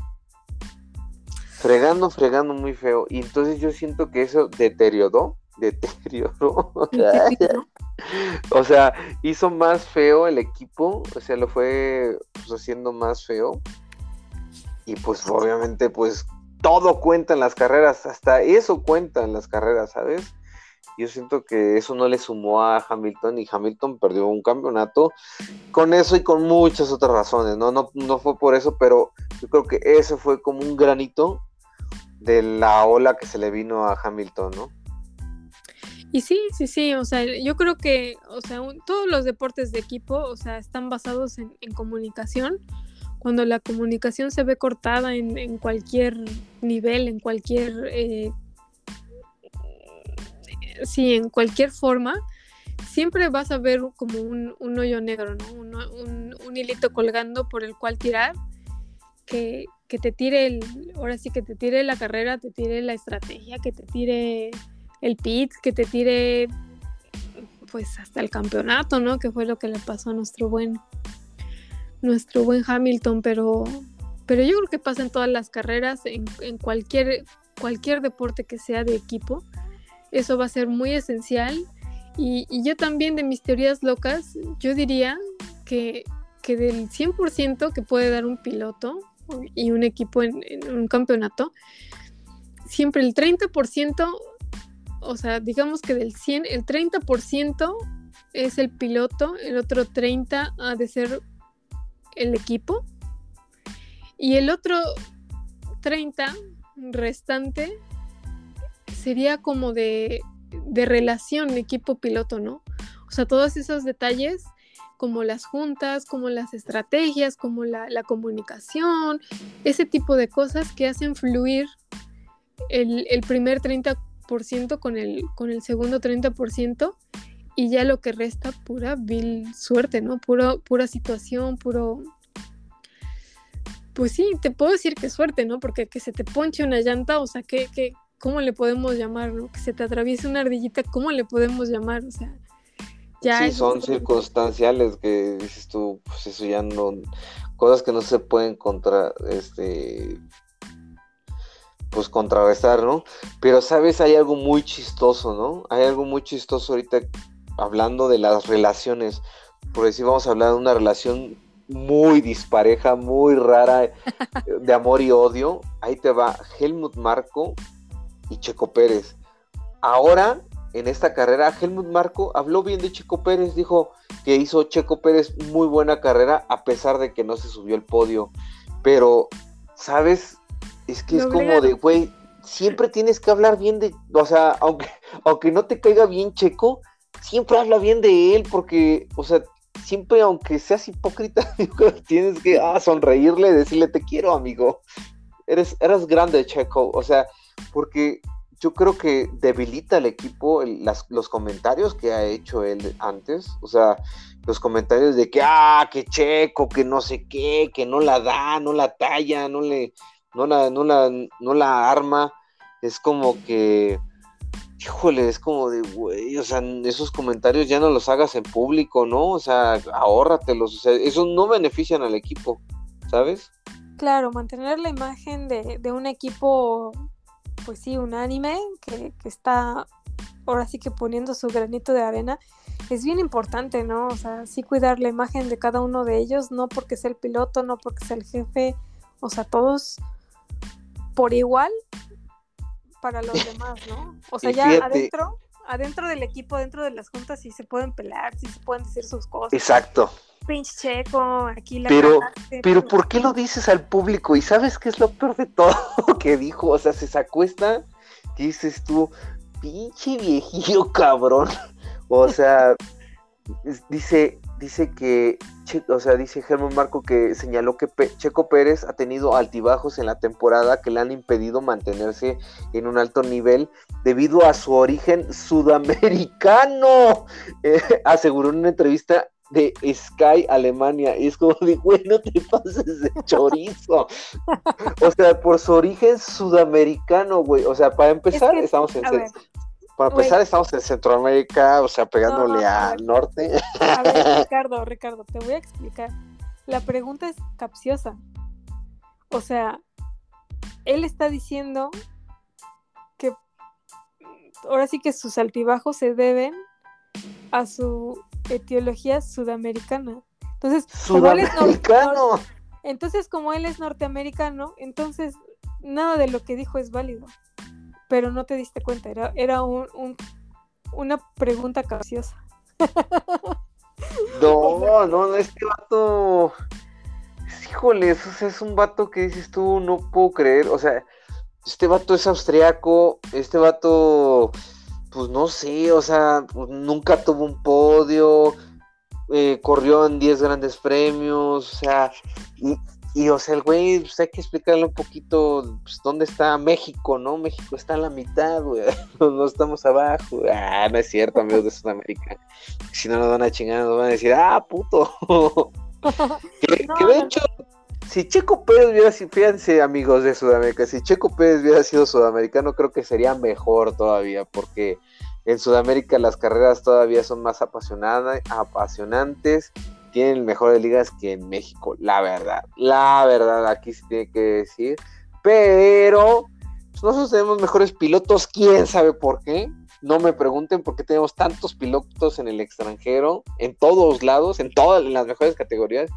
Fregando, fregando muy feo. Y entonces yo siento que eso deterioró deterioró. o sea, hizo más feo el equipo, o sea, lo fue pues, haciendo más feo. Y pues obviamente pues todo cuenta en las carreras, hasta eso cuenta en las carreras, ¿sabes? Yo siento que eso no le sumó a Hamilton y Hamilton perdió un campeonato con eso y con muchas otras razones, ¿no? No, no fue por eso, pero yo creo que eso fue como un granito de la ola que se le vino a Hamilton, ¿no? Y sí, sí, sí, o sea, yo creo que, o sea, todos los deportes de equipo, o sea, están basados en, comunicación. Cuando la comunicación se ve cortada en, cualquier nivel, en cualquier, eh, sí, en cualquier forma, siempre vas a ver como un, hoyo negro, ¿no? Un, hilito colgando por el cual tirar, que, que te tire, el, ahora sí que te tire la carrera, te tire la estrategia, que te tire el pit, que te tire pues hasta el campeonato, ¿no? Que fue lo que le pasó a nuestro buen nuestro buen Hamilton, pero pero yo creo que pasa en todas las carreras, en, cualquier cualquier deporte que sea de equipo, eso va a ser muy esencial. Y, yo también de mis teorías locas, yo diría que, que del 100% que puede dar un piloto y un equipo en, un campeonato, siempre el 30% o sea, digamos que del 100, el 30% es el piloto, el otro 30% ha de ser el equipo y el otro 30 restante sería como de, de relación equipo-piloto, ¿no? O sea, todos esos detalles como las juntas, como las estrategias, como la, comunicación, ese tipo de cosas que hacen fluir el, el primer 30% con el, con el segundo 30% y ya lo que resta pura vil suerte, ¿no? Puro, pura situación, puro... Pues sí, te puedo decir que suerte, ¿no? Porque que se te ponche una llanta, o sea, que, que ¿cómo le podemos llamar, no? Que se te atraviese una ardillita, ¿cómo le podemos llamar? O sea, ya... Sí, son circunstanciales que dices tú, pues eso ya no... Cosas que no se pueden contra, este, pues contrarrestar, ¿no? Pero sabes, hay algo muy chistoso, ¿no? Hay algo muy chistoso ahorita hablando de las relaciones. Por decir, vamos a hablar de una relación muy dispareja, muy rara, de amor y odio. Ahí te va Helmut Marco y Checo Pérez. Ahora, en esta carrera, Helmut Marco habló bien de Checo Pérez, dijo que hizo Checo Pérez muy buena carrera a pesar de que no se subió el podio. Pero, ¿sabes? Es que es como de, güey, siempre tienes que hablar bien de, o sea, aunque, aunque no te caiga bien Checo, siempre habla bien de él, porque, o sea, siempre, aunque seas hipócrita, tienes que ah, sonreírle, decirle te quiero, amigo. Eres, eres grande, Checo. O sea, porque yo creo que debilita al equipo los comentarios que ha hecho él antes. O sea, los comentarios de que, ah, que Checo, que no sé qué, que no la da, no la talla, no le, no la, no la, no la arma, es como que, híjole, es como de, güey, o sea, esos comentarios ya no los hagas en público, ¿no? O sea, ahórratelos, o sea, esos no benefician al equipo, ¿sabes? Claro, mantener la imagen de, de un equipo, pues sí, unánime, que, que está ahora sí que poniendo su granito de arena, es bien importante, ¿no? O sea, sí cuidar la imagen de cada uno de ellos, no porque sea el piloto, no porque sea el jefe, o sea, todos por igual para los demás, ¿no? O sea, ya adentro, adentro del equipo, dentro de las juntas, sí se pueden pelar, sí se pueden decir sus cosas. Exacto. Pinche checo, aquí la Pero, cagaste, pero ¿por qué lo dices al público? ¿Y sabes qué es lo peor de todo que dijo? O sea, se sacó esta que dices tú, pinche viejillo cabrón. O sea, dice, dice que, o sea, dice Germán Marco que señaló que Pe- Checo Pérez ha tenido altibajos en la temporada que le han impedido mantenerse en un alto nivel debido a su origen sudamericano. Eh, aseguró en una entrevista de Sky Alemania. Y es como de, güey, no te pases de chorizo. o sea, por su origen sudamericano, güey. O sea, para empezar, que, estamos en A ver, para güey. empezar, estamos en Centroamérica, o sea, pegándole No, al norte. a ver, Ricardo, Ricardo, te voy a explicar. La pregunta es capciosa. O sea, él está diciendo que ahora sí que sus altibajos se deben a su etiología sudamericana. Entonces, como él es Sudamericano. entonces como él es norteamericano, entonces nada de lo que dijo es válido. Pero no te diste cuenta, era, era un, un- una pregunta capciosa. No, no, no, este vato. Híjole, eso es un vato que dices tú, no puedo creer. O sea, este vato es austriaco, este vato, pues no sé, o sea, nunca tuvo un podio, eh, corrió en 10 grandes premios, o sea, y, o sea, el güey, pues hay que explicarle un poquito pues, dónde está México, ¿no? México está en la mitad, güey, no, no estamos abajo. Ah, no es cierto, amigos de Sudamérica. Si no nos van a chingar, nos van a decir, ah, puto. que, No, que de hecho, si Checo Pérez hubiera sido, fíjense amigos de Sudamérica, si Checo Pérez hubiera sido sudamericano, creo que sería mejor todavía, porque en Sudamérica las carreras todavía son más apasionadas, apasionantes, tienen mejores ligas que en México, la verdad, la verdad, aquí se tiene que decir, pero pues, nosotros tenemos mejores pilotos, quién sabe por qué. No me pregunten por qué tenemos tantos pilotos en el extranjero, en todos lados, en todas en las mejores categorías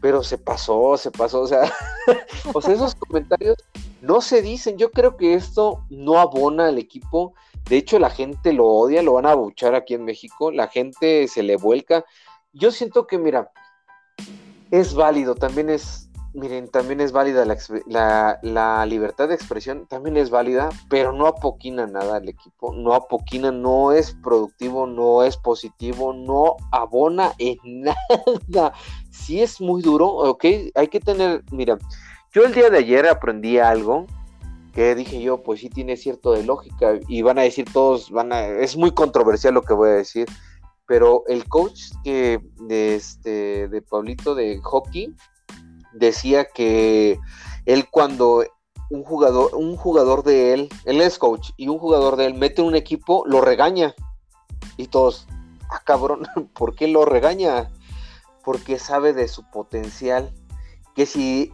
pero se pasó, se pasó, o sea, o sea, esos comentarios no se dicen. Yo creo que esto no abona al equipo. De hecho, la gente lo odia, lo van a abuchar aquí en México, la gente se le vuelca. Yo siento que, mira, es válido, también es, miren, también es válida la, la- libertad de expresión, también es válida, pero no apoquina nada al equipo, no apoquina, no es productivo, no es positivo, no abona en nada. Sí es muy duro, ok, hay que tener, mira, yo el día de ayer aprendí algo que dije yo, pues sí tiene cierto de lógica y van a decir todos, van a, es muy controversial lo que voy a decir, pero el coach que de este de Pablito de hockey decía que él cuando un jugador un jugador de él, él es coach y un jugador de él mete un equipo, lo regaña y todos, ah cabrón, ¿por qué lo regaña? Porque sabe de su potencial, que si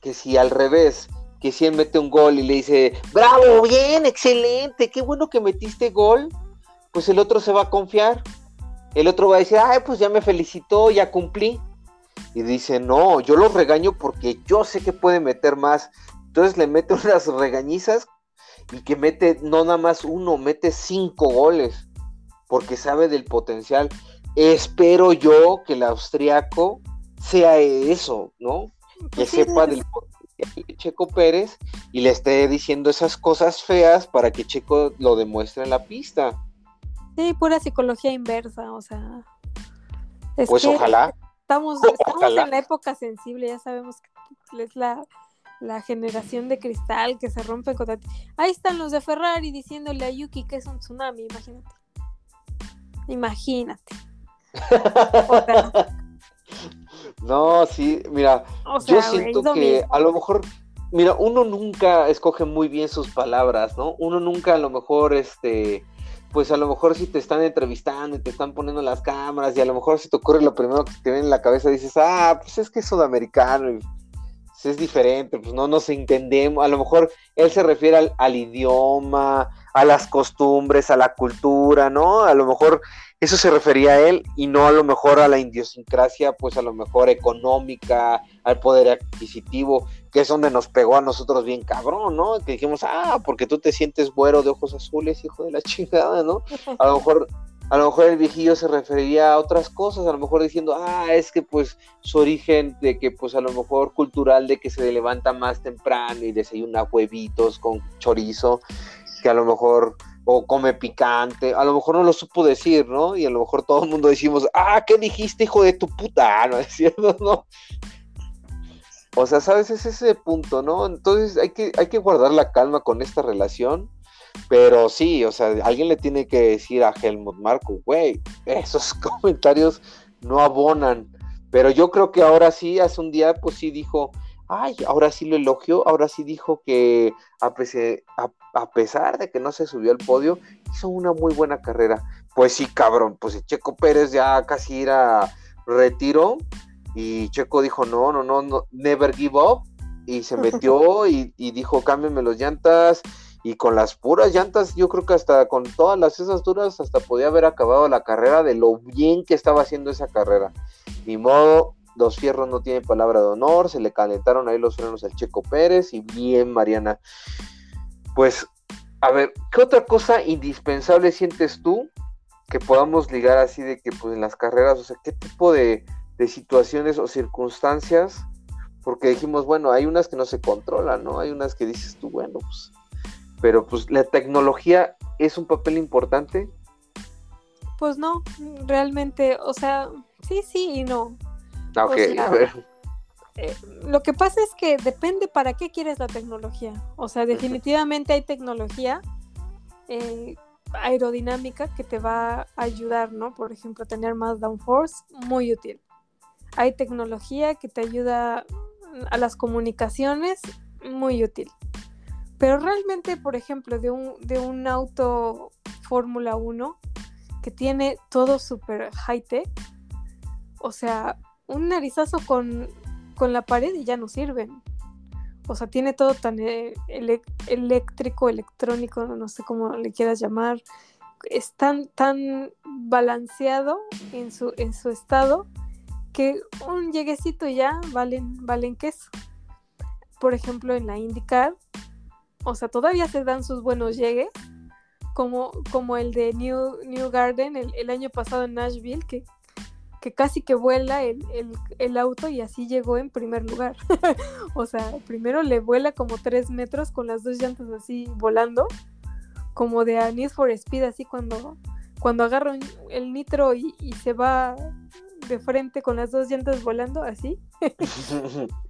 que si al revés que si él mete un gol y le dice, bravo, bien, excelente, qué bueno que metiste gol, pues el otro se va a confiar. El otro va a decir, ay, pues ya me felicitó, ya cumplí. Y dice, no, yo los regaño porque yo sé que puede meter más. Entonces le mete unas regañizas y que mete no nada más uno, mete cinco goles. Porque sabe del potencial. Espero yo que el austriaco sea eso, ¿no? Que Pues sí, sepa del potencial de Checo Pérez y le esté diciendo esas cosas feas para que Checo lo demuestre en la pista. Sí, pura psicología inversa, o sea. es Pues que ojalá. Estamos, estamos Ojalá. en la época sensible, ya sabemos que es la, la generación de cristal que se rompe contra ti. Ahí están los de Ferrari diciéndole a Yuki que es un tsunami, imagínate. Imagínate. O sea, No, sí, mira, o sea, yo siento que mismo. a lo mejor, mira, uno nunca escoge muy bien sus palabras, ¿no? Uno nunca a lo mejor, este, pues a lo mejor si te están entrevistando y te están poniendo las cámaras y a lo mejor si te ocurre lo primero que te viene en la cabeza dices, ah, pues es que es sudamericano. y- es diferente, pues no nos entendemos, a lo mejor él se refiere al, idioma, a las costumbres, a la cultura, ¿no? A lo mejor eso se refería a él y no a lo mejor a la idiosincrasia, pues a lo mejor económica, al poder adquisitivo, que es donde nos pegó a nosotros bien cabrón, ¿no? Que dijimos, ah, porque tú te sientes güero de ojos azules, hijo de la chingada, ¿no? A lo mejor a lo mejor el viejillo se referiría a otras cosas, a lo mejor diciendo, ah, es que pues su origen de que pues a lo mejor cultural de que se levanta más temprano y desayuna huevitos con chorizo, que a lo mejor o come picante, a lo mejor no lo supo decir, ¿no? Y a lo mejor todo el mundo decimos, ah, ¿qué dijiste, hijo de tu puta? ¿No es? ¿No? O sea, ¿sabes? Es ese punto, ¿no? Entonces hay que, hay que guardar la calma con esta relación pero sí, o sea, alguien le tiene que decir a Helmut Marco, güey, esos comentarios no abonan. Pero yo creo que ahora sí, hace un día, pues sí dijo, ay, ahora sí lo elogió, ahora sí dijo que a, pesar de que no se subió al podio, hizo una muy buena carrera. Pues sí, cabrón, pues Checo Pérez ya casi era retiro y Checo dijo, no, no, no, no never give up y se metió y, y dijo, cámbiame los llantas y con las puras llantas, yo creo que hasta con todas las esas duras, hasta podía haber acabado la carrera de lo bien que estaba haciendo esa carrera. Ni modo, los fierros no tienen palabra de honor, se le calentaron ahí los frenos al Checo Pérez y bien, Mariana. Pues, a ver, ¿qué otra cosa indispensable sientes tú que podamos ligar así de que pues en las carreras, o sea, qué tipo de, de situaciones o circunstancias? Porque dijimos, bueno, hay unas que no se controlan, ¿no? Hay unas que dices tú, bueno, pues pero pues la tecnología es un papel importante. Pues no, realmente, o sea, sí, sí y no. Ah, ok, a ver. Eh, lo que pasa es que depende para qué quieres la tecnología. O sea, definitivamente hay tecnología eh, aerodinámica que te va a ayudar, ¿no? Por ejemplo, tener más downforce, muy útil. Hay tecnología que te ayuda a las comunicaciones, muy útil. Pero realmente, por ejemplo, de un, de un auto Fórmula 1 que tiene todo súper high-tech, o sea, un narizazo con, la pared y ya no sirven. O sea, tiene todo tan eh, eléctrico, electrónico, no sé cómo le quieras llamar. Es tan, tan balanceado en su, en su estado que un lleguecito ya valen, valen queso. Por ejemplo, en la IndyCar o sea, todavía se dan sus buenos llegues, como, como el de New, New Garden el, año pasado en Nashville, que, que casi que vuela el, auto y así llegó en primer lugar. o sea, primero le vuela como tres metros con las dos llantas así volando, como de a Need for Speed, así cuando, cuando agarra el nitro y se va de frente con las dos llantas volando, así.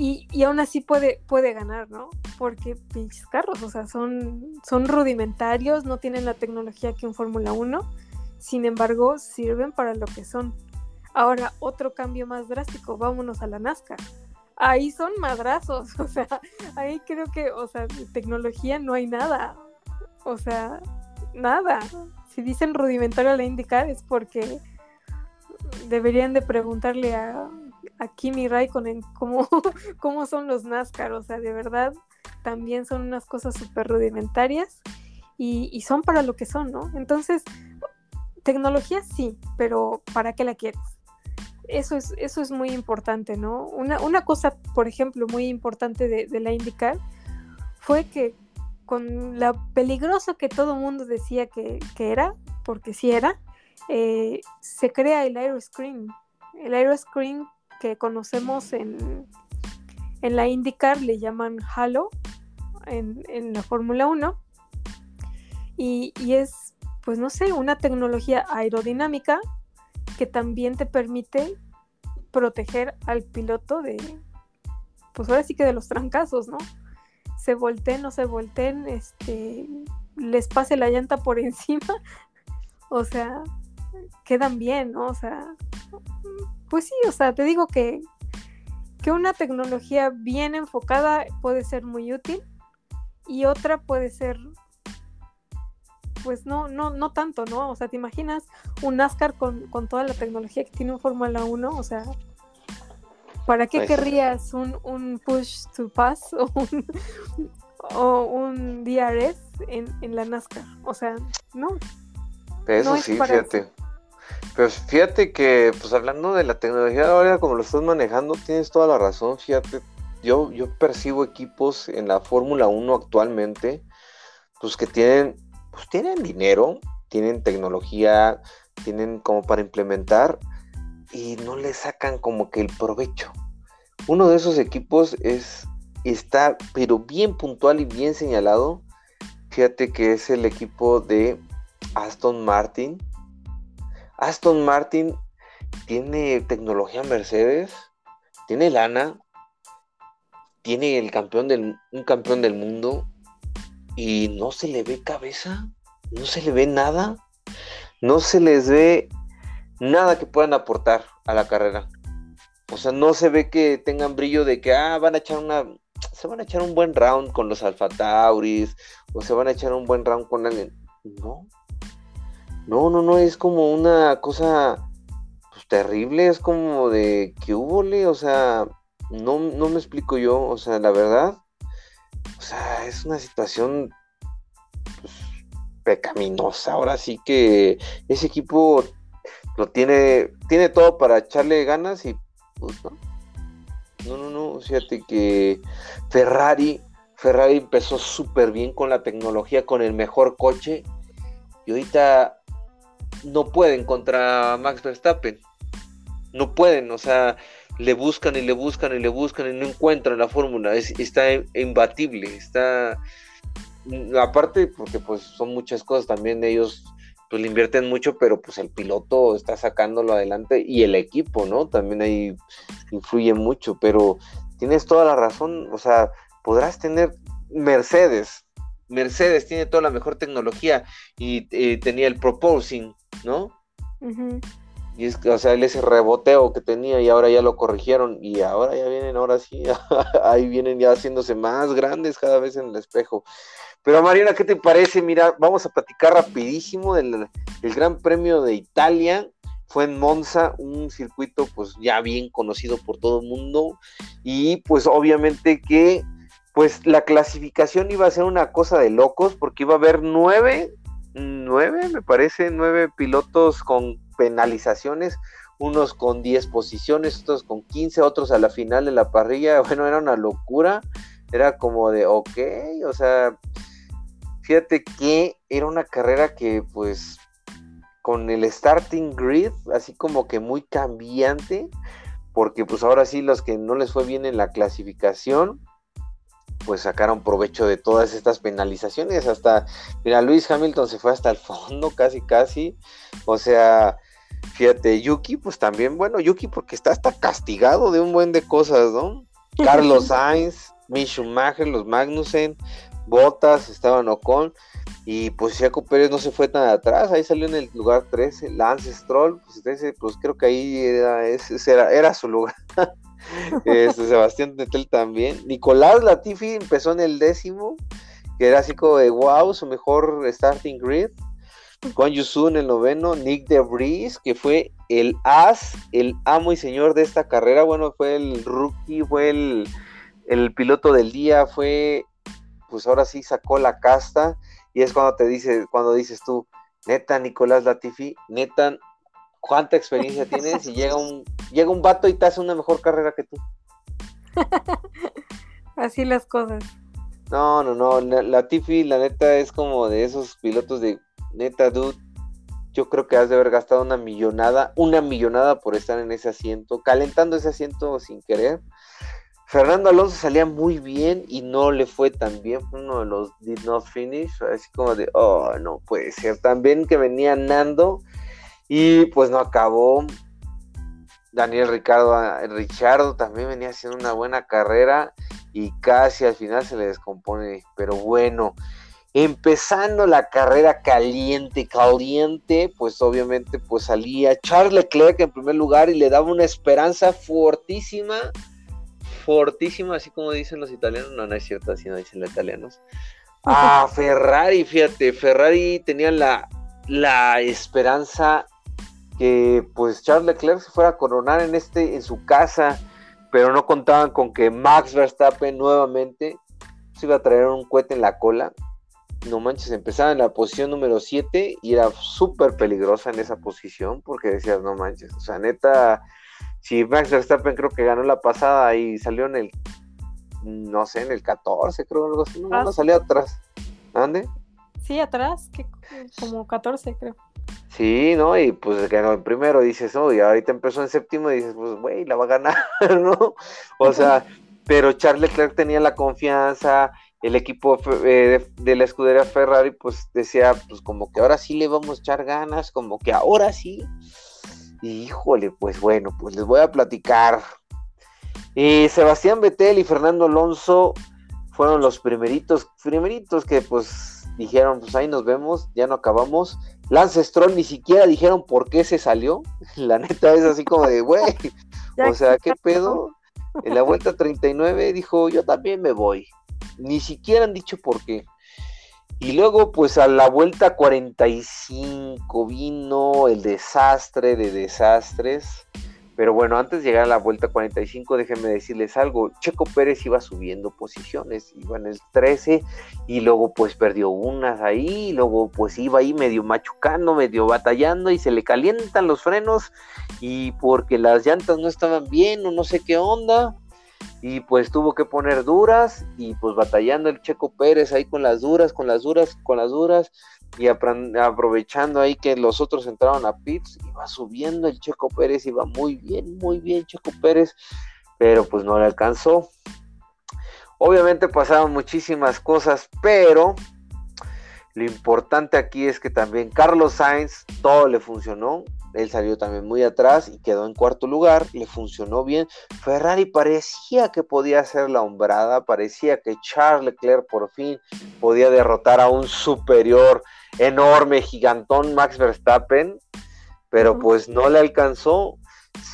Y, aún así puede, puede ganar, ¿no? Porque pinches carros, o sea, son, son rudimentarios, no tienen la tecnología que un Fórmula 1, sin embargo, sirven para lo que son. Ahora, otro cambio más drástico, vámonos a la NASCAR. Ahí son madrazos, o sea, ahí creo que, o sea, tecnología no hay nada, o sea, nada. Si dicen rudimentario a la indicar es porque deberían de preguntarle a a Kimi Raikkonen cómo, cómo son los NASCAR, o sea, de verdad también son unas cosas súper rudimentarias y, son para lo que son, ¿no? Entonces, tecnología sí, pero ¿para qué la quieres? Eso es, eso es muy importante, ¿no? Una, una cosa, por ejemplo, muy importante de, la IndyCar fue que con lo peligroso que todo mundo decía que, era, porque sí era, eh, se crea el aeroscreen. El aeroscreen que conocemos en, en la IndyCar le llaman Halo en, la Fórmula 1 y, es, pues no sé, una tecnología aerodinámica que también te permite proteger al piloto de, pues ahora sí que de los trancazos, ¿no? Se volteen o se volteen, este, les pase la llanta por encima, o sea, quedan bien, ¿no? O sea, pues sí, o sea, te digo que, que una tecnología bien enfocada puede ser muy útil y otra puede ser pues no, no, no tanto, ¿no? O sea, ¿te imaginas un NASCAR con, toda la tecnología que tiene un Fórmula 1? O sea, ¿Para qué querrías un, un, push to pass o un, o un DRS en, en la NASCAR? O sea, no. Eso sí, fíjate. Pero fíjate que, pues hablando de la tecnología ahora, como lo estás manejando, tienes toda la razón. Fíjate, yo, yo percibo equipos en la Fórmula 1 actualmente, pues que tienen, pues tienen dinero, tienen tecnología, tienen como para implementar y no le sacan como que el provecho. Uno de esos equipos es, está, pero bien puntual y bien señalado. Fíjate que es el equipo de Aston Martin. Aston Martin tiene tecnología Mercedes, tiene lana, tiene el campeón del, un campeón del mundo y no se le ve cabeza, no se le ve nada, no se les ve nada que puedan aportar a la carrera. O sea, no se ve que tengan brillo de que, ah, van a echar una, se van a echar un buen round con los Alfa Tauris, o se van a echar un buen round con alguien. No. No, no, no, es como una cosa pues, terrible, es como de que hubo, o sea, no, no me explico yo, o sea, la verdad, o sea, es una situación pues, pecaminosa. Ahora sí que ese equipo lo tiene, tiene todo para echarle ganas y pues no. No, no, no, fíjate que Ferrari, Ferrari empezó súper bien con la tecnología, con el mejor coche y ahorita no pueden contra Max Verstappen. No pueden, o sea, le buscan y le buscan y le buscan y no encuentran la fórmula. está imbatible, está... Aparte, porque pues son muchas cosas también ellos pues le invierten mucho, pero pues el piloto está sacándolo adelante y el equipo, ¿no? También ahí influye mucho, pero tienes toda la razón, o sea, podrás tener Mercedes, Mercedes tiene toda la mejor tecnología y eh, tenía el proposing, ¿no? Y es que, o sea, ese reboteo que tenía y ahora ya lo corrigieron y ahora ya vienen, ahora sí, ahí vienen ya haciéndose más grandes cada vez en el espejo. Pero Mariana, ¿qué te parece? Mira, vamos a platicar rapidísimo del Gran Premio de Italia. Fue en Monza, un circuito pues ya bien conocido por todo el mundo y pues obviamente que pues la clasificación iba a ser una cosa de locos porque iba a haber nueve, nueve, me parece, nueve pilotos con penalizaciones, unos con diez posiciones, otros con quince, otros a la final de la parrilla. Bueno, era una locura. Era como de, ok, o sea, fíjate que era una carrera que pues con el starting grid, así como que muy cambiante, porque pues ahora sí los que no les fue bien en la clasificación, pues sacaron provecho de todas estas penalizaciones. Hasta, mira, Luis Hamilton se fue hasta el fondo, casi, casi. O sea, fíjate, Yuki, pues también, bueno, Yuki porque está hasta castigado de un buen de cosas, ¿no? Carlos Sainz, Mick Schumacher, los Magnussen, Botas, estaban Ocon. Y pues Jaco Pérez no se fue tan atrás, ahí salió en el lugar 13, Lance Stroll, pues, pues creo que ahí era, ese era, era su lugar. este, Sebastián Nettel también. Nicolás Latifi empezó en el décimo, que era así como de wow, su mejor starting grid. Juan Yusu en el noveno, Nick DeVries, que fue el as, el amo y señor de esta carrera. Bueno, fue el rookie, fue el, el piloto del día, fue, pues ahora sí sacó la casta. Y es cuando te dice, cuando dices tú, neta, Nicolás Latifi, neta, cuánta experiencia tienes y llega un, llega un vato y te hace una mejor carrera que tú. Así las cosas. No, no, no, la, Tiffy, la neta, es como de esos pilotos de neta, dude. Yo creo que has de haber gastado una millonada, una millonada por estar en ese asiento, calentando ese asiento sin querer. Fernando Alonso salía muy bien y no le fue tan bien. Fue uno de los did not finish. Así como de, oh, no puede ser. También que venía Nando y pues no acabó. Daniel Ricardo, ah, Richardo también venía haciendo una buena carrera y casi al final se le descompone. Pero bueno, empezando la carrera caliente, caliente, pues obviamente pues salía Charles Leclerc en primer lugar y le daba una esperanza fortísima, fortísima, así como dicen los italianos. No, no es cierto, así no dicen los italianos. Ah, Ferrari, fíjate, Ferrari tenía la, la esperanza que pues Charles Leclerc se fuera a coronar en este en su casa pero no contaban con que Max Verstappen nuevamente se iba a traer un cohete en la cola. No manches, empezaba en la posición número 7 y era súper peligrosa en esa posición porque decías, no manches, o sea, neta, si Max Verstappen creo que ganó la pasada y salió en el, no sé, en el 14, creo, algo así, no, no salió atrás. ¿Dónde? Sí, atrás, que como 14, creo. Sí, ¿no? Y pues ganó el primero, dices, oh, y ahorita empezó en séptimo y dices, pues, güey, la va a ganar, ¿no? O sea, pero Charles Leclerc tenía la confianza, el equipo eh, de, la escudería Ferrari, pues decía, pues como que ahora sí le vamos a echar ganas, como que ahora sí. híjole, pues bueno, pues les voy a platicar. Y Sebastián Vettel y Fernando Alonso fueron los primeritos, primeritos que pues dijeron, pues ahí nos vemos, ya no acabamos. Lance Stroll ni siquiera dijeron por qué se salió. La neta es así como de, güey, o sea, ¿qué pedo? En la vuelta 39 dijo, yo también me voy. Ni siquiera han dicho por qué. Y luego, pues a la vuelta 45 vino el desastre de desastres. Pero bueno, antes de llegar a la vuelta 45, déjenme decirles algo. Checo Pérez iba subiendo posiciones, iba en el 13 y luego pues perdió unas ahí, y luego pues iba ahí medio machucando, medio batallando y se le calientan los frenos y porque las llantas no estaban bien o no sé qué onda. Y pues tuvo que poner duras y pues batallando el Checo Pérez ahí con las duras, con las duras, con las duras y aprovechando ahí que los otros entraron a pits, iba subiendo el Checo Pérez, iba muy bien, muy bien Checo Pérez, pero pues no le alcanzó. Obviamente pasaron muchísimas cosas, pero lo importante aquí es que también Carlos Sainz todo le funcionó. Él salió también muy atrás y quedó en cuarto lugar, le funcionó bien. Ferrari parecía que podía hacer la hombrada, parecía que Charles Leclerc por fin podía derrotar a un superior enorme, gigantón Max Verstappen, pero pues no le alcanzó.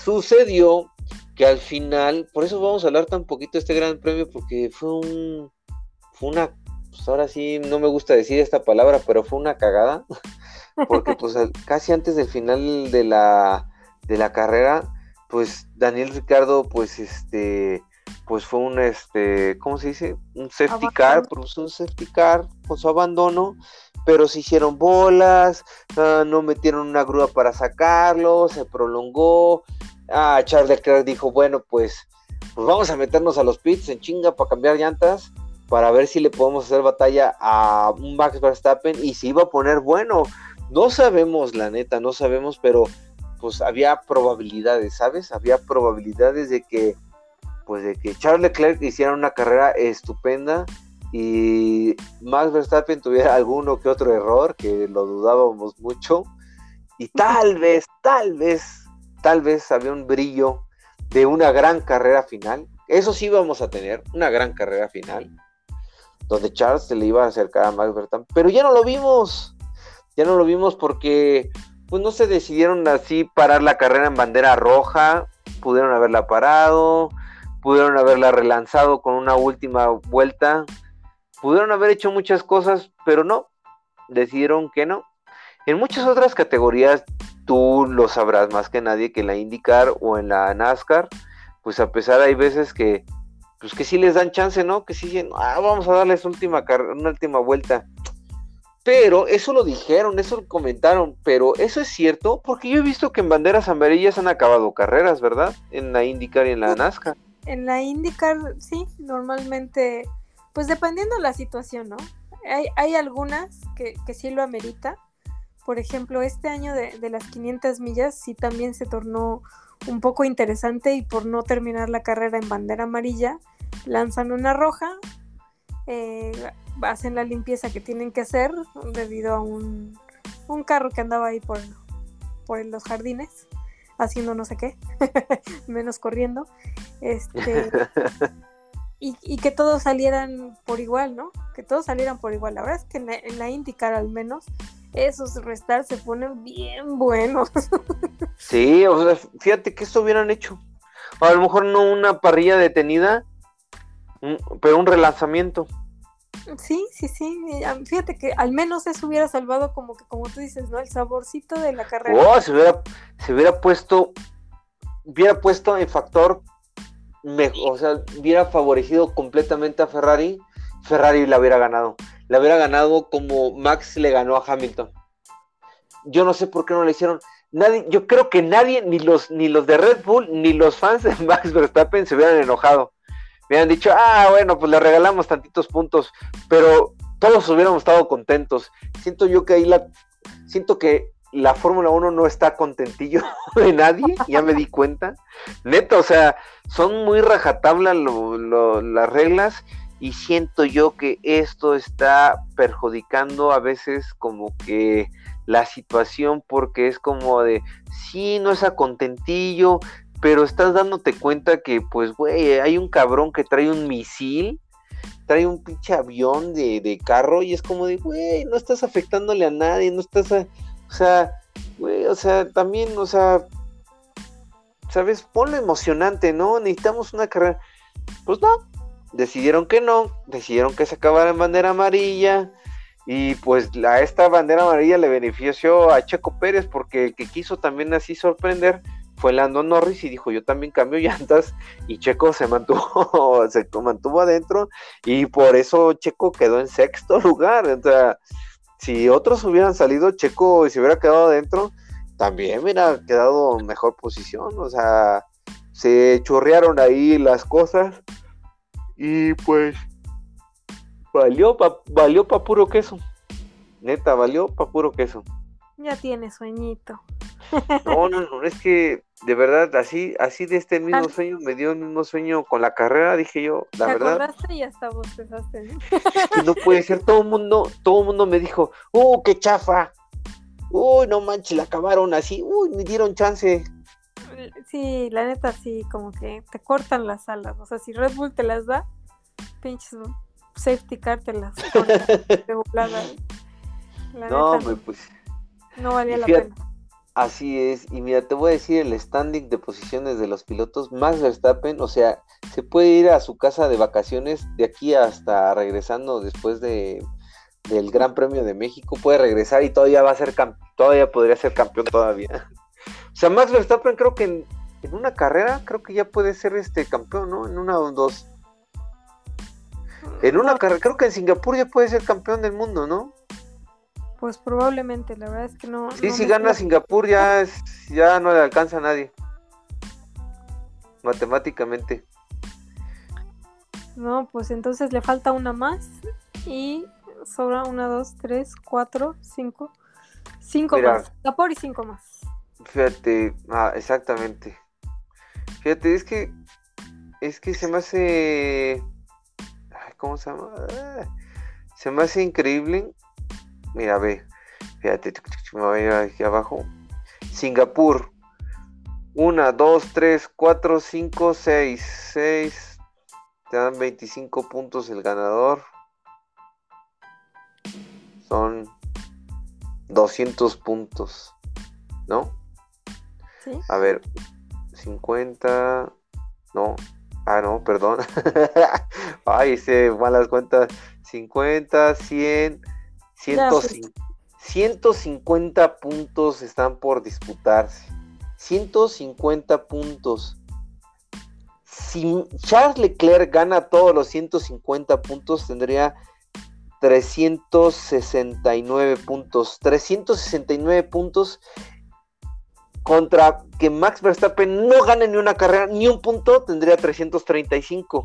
Sucedió que al final, por eso vamos a hablar tan poquito de este gran premio, porque fue un, fue una, pues ahora sí no me gusta decir esta palabra, pero fue una cagada, porque pues casi antes del final de la, de la carrera, pues Daniel Ricardo, pues este, pues fue un, este, ¿cómo se dice? Un safety car, un safety car con su abandono, pero se hicieron bolas, ah, no metieron una grúa para sacarlo, se prolongó. Ah, Charles Leclerc dijo, bueno, pues, pues vamos a meternos a los pits en chinga para cambiar llantas, para ver si le podemos hacer batalla a un Max Verstappen y si iba a poner bueno. No sabemos, la neta, no sabemos, pero pues había probabilidades, ¿sabes? Había probabilidades de que, pues de que Charles Leclerc hiciera una carrera estupenda y Max Verstappen tuviera alguno que otro error, que lo dudábamos mucho, y tal vez, tal vez, tal vez había un brillo de una gran carrera final. Eso sí vamos a tener, una gran carrera final, donde Charles se le iba a acercar a Max Verstappen, pero ya no lo vimos, ya no lo vimos porque pues no se decidieron así parar la carrera en bandera roja, pudieron haberla parado, pudieron haberla relanzado con una última vuelta, Pudieron haber hecho muchas cosas, pero no, decidieron que no. En muchas otras categorías, tú lo sabrás más que nadie que en la IndyCar o en la NASCAR, pues a pesar hay veces que, pues que sí les dan chance, ¿no? Que sí dicen, ah, vamos a darles última una última vuelta. Pero eso lo dijeron, eso lo comentaron, pero eso es cierto, porque yo he visto que en banderas amarillas han acabado carreras, ¿verdad? En la IndyCar y en la NASCAR. En la IndyCar, sí, normalmente pues dependiendo la situación, ¿no? Hay, hay algunas que, que, sí lo amerita. Por ejemplo, este año de, de, las 500 millas sí también se tornó un poco interesante y por no terminar la carrera en bandera amarilla, lanzan una roja, eh, hacen la limpieza que tienen que hacer debido a un, un carro que andaba ahí por, por los jardines haciendo no sé qué, menos corriendo. Este, y, que todos salieran por igual, ¿no? Que todos salieran por igual. La verdad es que en la, IndyCar al menos esos restar se ponen bien buenos. sí, o sea, fíjate que esto hubieran hecho. a lo mejor no una parrilla detenida, pero un relanzamiento. Sí, sí, sí. Fíjate que al menos eso hubiera salvado como que, como tú dices, ¿no? El saborcito de la carrera. Oh, se hubiera, se hubiera puesto, hubiera puesto en factor o sea, hubiera favorecido completamente a Ferrari, Ferrari la hubiera ganado. La hubiera ganado como Max le ganó a Hamilton. Yo no sé por qué no le hicieron. Nadie, yo creo que nadie, ni los, ni los de Red Bull, ni los fans de Max Verstappen se hubieran enojado. Me hubieran dicho, ah, bueno, pues le regalamos tantitos puntos, pero todos hubiéramos estado contentos. Siento yo que ahí la, siento que la Fórmula 1 no está contentillo de nadie, ya me di cuenta. Neto, o sea, son muy rajatabla las reglas y siento yo que esto está perjudicando a veces como que la situación porque es como de, sí, no es a contentillo, pero estás dándote cuenta que pues, güey, hay un cabrón que trae un misil, trae un pinche avión de, de carro y es como de, güey, no estás afectándole a nadie, no estás, a, o sea, güey, o sea, también, o sea, ¿sabes? Ponlo emocionante, ¿no? Necesitamos una carrera. Pues no, decidieron que no, decidieron que se acabara en bandera amarilla. Y pues a esta bandera amarilla le benefició a Checo Pérez porque el que quiso también así sorprender fue Lando Norris y dijo yo también cambio llantas y Checo se mantuvo, se mantuvo adentro y por eso Checo quedó en sexto lugar. O sea, si otros hubieran salido, Checo y se hubiera quedado adentro, también hubiera quedado en mejor posición. O sea, se chorrearon ahí las cosas y pues valió pa, valió pa puro queso. Neta, valió pa puro queso. Ya tiene sueñito. No, no, no, es que de verdad, así, así de este mismo sueño, me dio el mismo sueño con la carrera, dije yo, la ¿Te verdad. acordaste y hasta bostezaste, ¿no? no puede ser, todo el mundo, todo el mundo me dijo, uh, qué chafa. Uy, no manches, la acabaron así, uy, me dieron chance. Sí, la neta sí, como que te cortan las alas. O sea, si Red Bull te las da, pinches safety car te las corta de volada. La No, neta, me, pues. no valía la pena. Así es, y mira, te voy a decir el standing de posiciones de los pilotos. Max Verstappen, o sea, se puede ir a su casa de vacaciones de aquí hasta regresando después de del Gran Premio de México, puede regresar y todavía va a ser todavía podría ser campeón todavía. O sea, Max Verstappen creo que en, en una carrera creo que ya puede ser este campeón, ¿no? En una o dos. En una carrera, creo que en Singapur ya puede ser campeón del mundo, ¿no? Pues probablemente, la verdad es que no. Sí, no si gana creo. Singapur ya, es- ya no le alcanza a nadie. Matemáticamente. No, pues entonces le falta una más y sobra una, dos, tres, cuatro, cinco. Cinco Mira. más. Vapor y cinco más. Fíjate, ah, exactamente. Fíjate, es que es que se me hace ay, ¿cómo se llama? Ah, Se me hace increíble. Mira, ve. Fíjate, me voy a ir aquí abajo. Singapur. Una, dos, tres, cuatro, cinco, seis. Seis. Te dan 25 puntos el ganador. Son 200 puntos. ¿No? ¿Sí? A ver, 50. No. Ah, no, perdón. Ay, hice malas cuentas. 50, 100, Ya, pues. 150, 150 puntos están por disputarse. 150 puntos. Si Charles Leclerc gana todos los 150 puntos, tendría 369 puntos. 369 puntos contra que Max Verstappen no gane ni una carrera, ni un punto, tendría 335.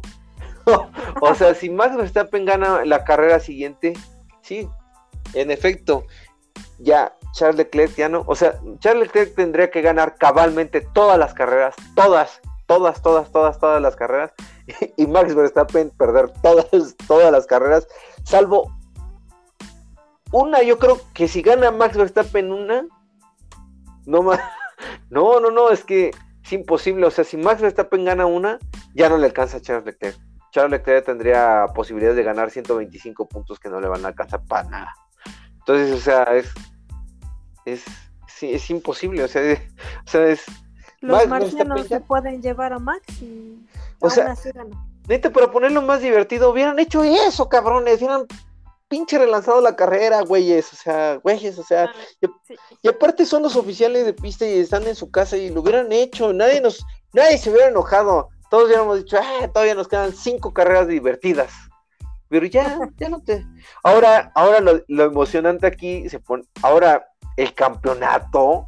o sea, si Max Verstappen gana la carrera siguiente, sí, en efecto, ya Charles Leclerc ya no, o sea, Charles Leclerc tendría que ganar cabalmente todas las carreras, todas, todas, todas, todas, todas las carreras, y Max Verstappen perder todas, todas las carreras, salvo una, yo creo que si gana Max Verstappen una, no más, no, no, no, es que es imposible, o sea, si Max Verstappen gana una, ya no le alcanza a Charles Leclerc. Charles Leclerc tendría posibilidades de ganar 125 puntos que no le van a alcanzar para nada. Entonces, o sea, es es, sí, es imposible, o sea, es, o sea, es Los Max marcianos se pueden llevar a Max y O aún sea, así neta, para ponerlo más divertido, hubieran hecho eso, cabrones, hubieran pinche relanzado la carrera, güeyes, o sea, güeyes, o sea, Sí. y aparte son los oficiales de pista y están en su casa y lo hubieran hecho, nadie nos, nadie se hubiera enojado, todos ya hemos dicho, ah, todavía nos quedan cinco carreras divertidas. Pero ya, ya no te. Ahora, ahora lo, lo emocionante aquí se pone. Ahora, el campeonato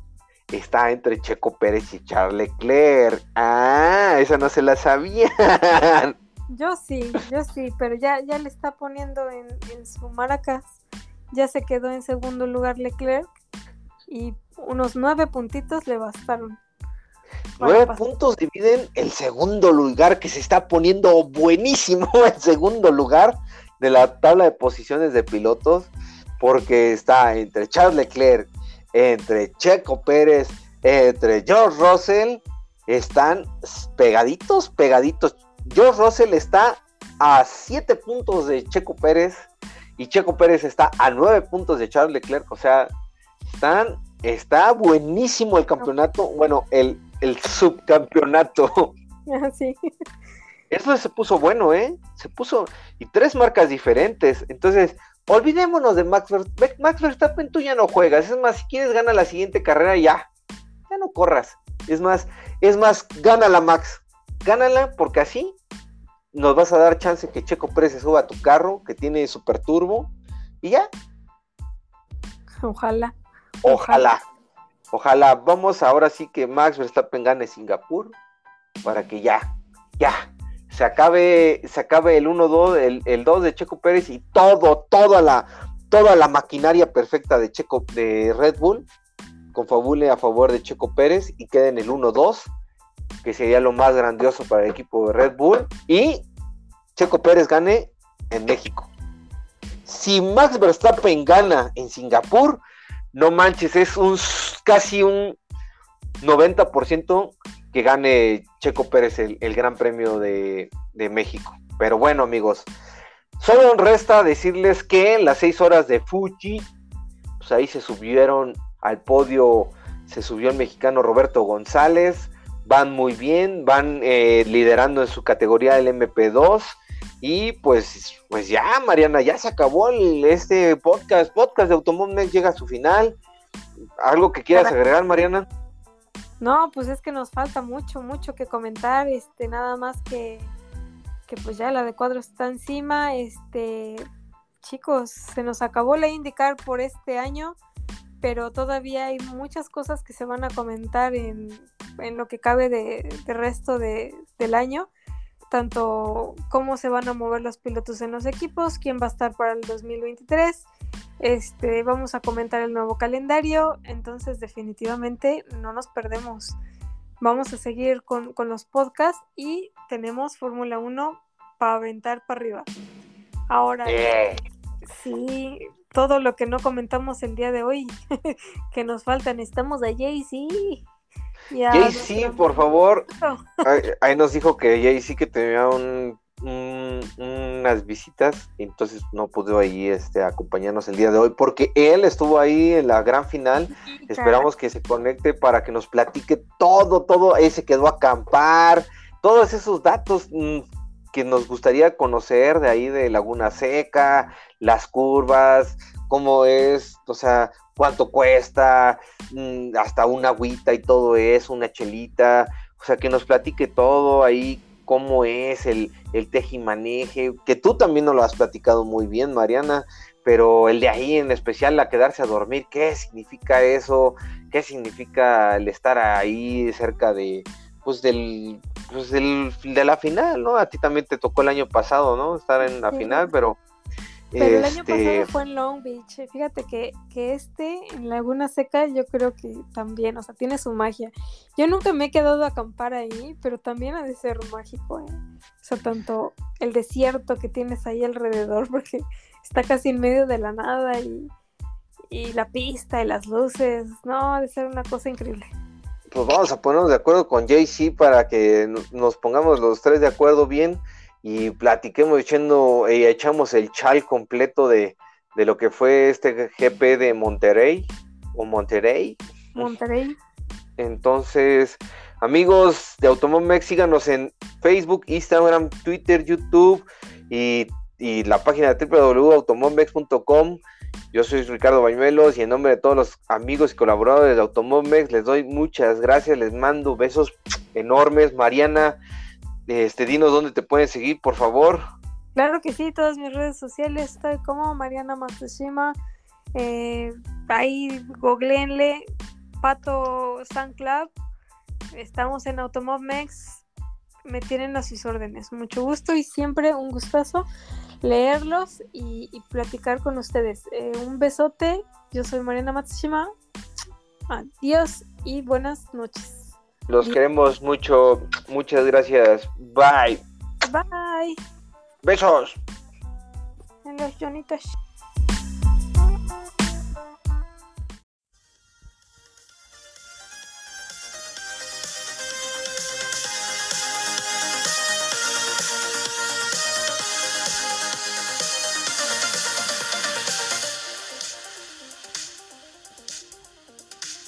está entre Checo Pérez y Charles Leclerc. Ah, esa no se la sabían. Yo sí, yo sí, pero ya, ya le está poniendo en, en su maracas. Ya se quedó en segundo lugar Leclerc y unos nueve puntitos le bastaron. Nueve puntos dividen el segundo lugar que se está poniendo buenísimo, el segundo lugar de la tabla de posiciones de pilotos, porque está entre Charles Leclerc, entre Checo Pérez, entre George Russell, están pegaditos, pegaditos. George Russell está a siete puntos de Checo Pérez y Checo Pérez está a nueve puntos de Charles Leclerc, o sea, están, está buenísimo el campeonato, bueno, el, el subcampeonato. Sí. Eso se puso bueno, ¿eh? Se puso, y tres marcas diferentes. Entonces, olvidémonos de Max Verstappen. Max Verstappen, tú ya no juegas. Es más, si quieres gana la siguiente carrera, ya. Ya no corras. Es más, es más, gánala, Max. Gánala, porque así nos vas a dar chance que Checo Pérez se suba a tu carro, que tiene super turbo, y ya. Ojalá. Ojalá. Ojalá. Vamos ahora sí que Max Verstappen gane Singapur, para que ya, ya, se acabe, se acabe el 1-2, el, el 2 de Checo Pérez y todo, toda la, toda la maquinaria perfecta de Checo, de Red Bull, confabule a favor de Checo Pérez y quede en el 1-2, que sería lo más grandioso para el equipo de Red Bull, y Checo Pérez gane en México. Si Max Verstappen gana en Singapur, no manches, es un casi un 90% que gane Checo Pérez el, el Gran Premio de, de, México. Pero bueno, amigos, solo resta decirles que en las seis horas de Fuji, pues ahí se subieron al podio, se subió el mexicano Roberto González, van muy bien, van eh, liderando en su categoría el MP2. Y pues, pues ya, Mariana, ya se acabó el, este podcast. Podcast de Automóvil llega a su final. ¿Algo que quieras agregar, Mariana? No, pues es que nos falta mucho, mucho que comentar, este, nada más que, que pues ya la de cuadro está encima, este, chicos, se nos acabó la indicar por este año, pero todavía hay muchas cosas que se van a comentar en, en lo que cabe de, de resto de, del año, tanto cómo se van a mover los pilotos en los equipos, quién va a estar para el 2023, este, vamos a comentar el nuevo calendario, entonces definitivamente no nos perdemos. Vamos a seguir con, con los podcasts y tenemos Fórmula 1 para aventar para arriba. Ahora, sí, todo lo que no comentamos el día de hoy, que nos falta, necesitamos a Jay-Z. y a Jay-Z, nuestra- por favor. Ahí, ahí nos dijo que Jay-Z que tenía un, un- unas visitas, entonces no pudo ahí este, acompañarnos el día de hoy, porque él estuvo ahí en la gran final. Esperamos que se conecte para que nos platique todo, todo. Él se quedó a acampar, todos esos datos mm, que nos gustaría conocer de ahí de Laguna Seca, las curvas, cómo es, o sea, cuánto cuesta, mm, hasta una agüita y todo eso, una chelita, o sea, que nos platique todo ahí, cómo es el, el tejimaneje, que tú también nos lo has platicado muy bien, Mariana, pero el de ahí en especial, a quedarse a dormir, ¿qué significa eso? ¿Qué significa el estar ahí cerca de, pues del, pues del, de la final, ¿no? A ti también te tocó el año pasado, ¿no? Estar en la Sí. final, pero... Pero el año este, pasado fue en Long Beach. eh, Fíjate que, que este en Laguna Seca yo creo que también, o sea, tiene su magia. Yo nunca me he quedado a acampar ahí, pero también ha de ser mágico, ¿eh? O sea, tanto el desierto que tienes ahí alrededor, porque está casi en medio de la nada y, y la pista y las luces, no, ha de ser una cosa increíble. pues vamos a ponernos de acuerdo con Jay-Z para que no- nos pongamos los tres de acuerdo bien y platiquemos echando, y echamos el chal completo de, de lo que fue este GP de Monterrey o Monterrey. Monterrey. Entonces, amigos de Automomex, síganos en Facebook, Instagram, Twitter, YouTube y, y la página de www.automomex.com. Yo soy Ricardo Bañuelos y en nombre de todos los amigos y colaboradores de Automomex les doy muchas gracias, les mando besos enormes. Mariana, Este, dinos dónde te pueden seguir, por favor. Claro que sí, todas mis redes sociales estoy como Mariana Matsushima. Eh, ahí googleenle Pato Sun Club. Estamos en Automovmex. Me tienen a sus órdenes. Mucho gusto y siempre un gustazo leerlos y, platicar con ustedes. Eh, un besote. Yo soy Mariana Matsushima. Adiós y buenas noches. Los queremos mucho. Muchas gracias. Bye. Bye. Besos. En los Jonitas.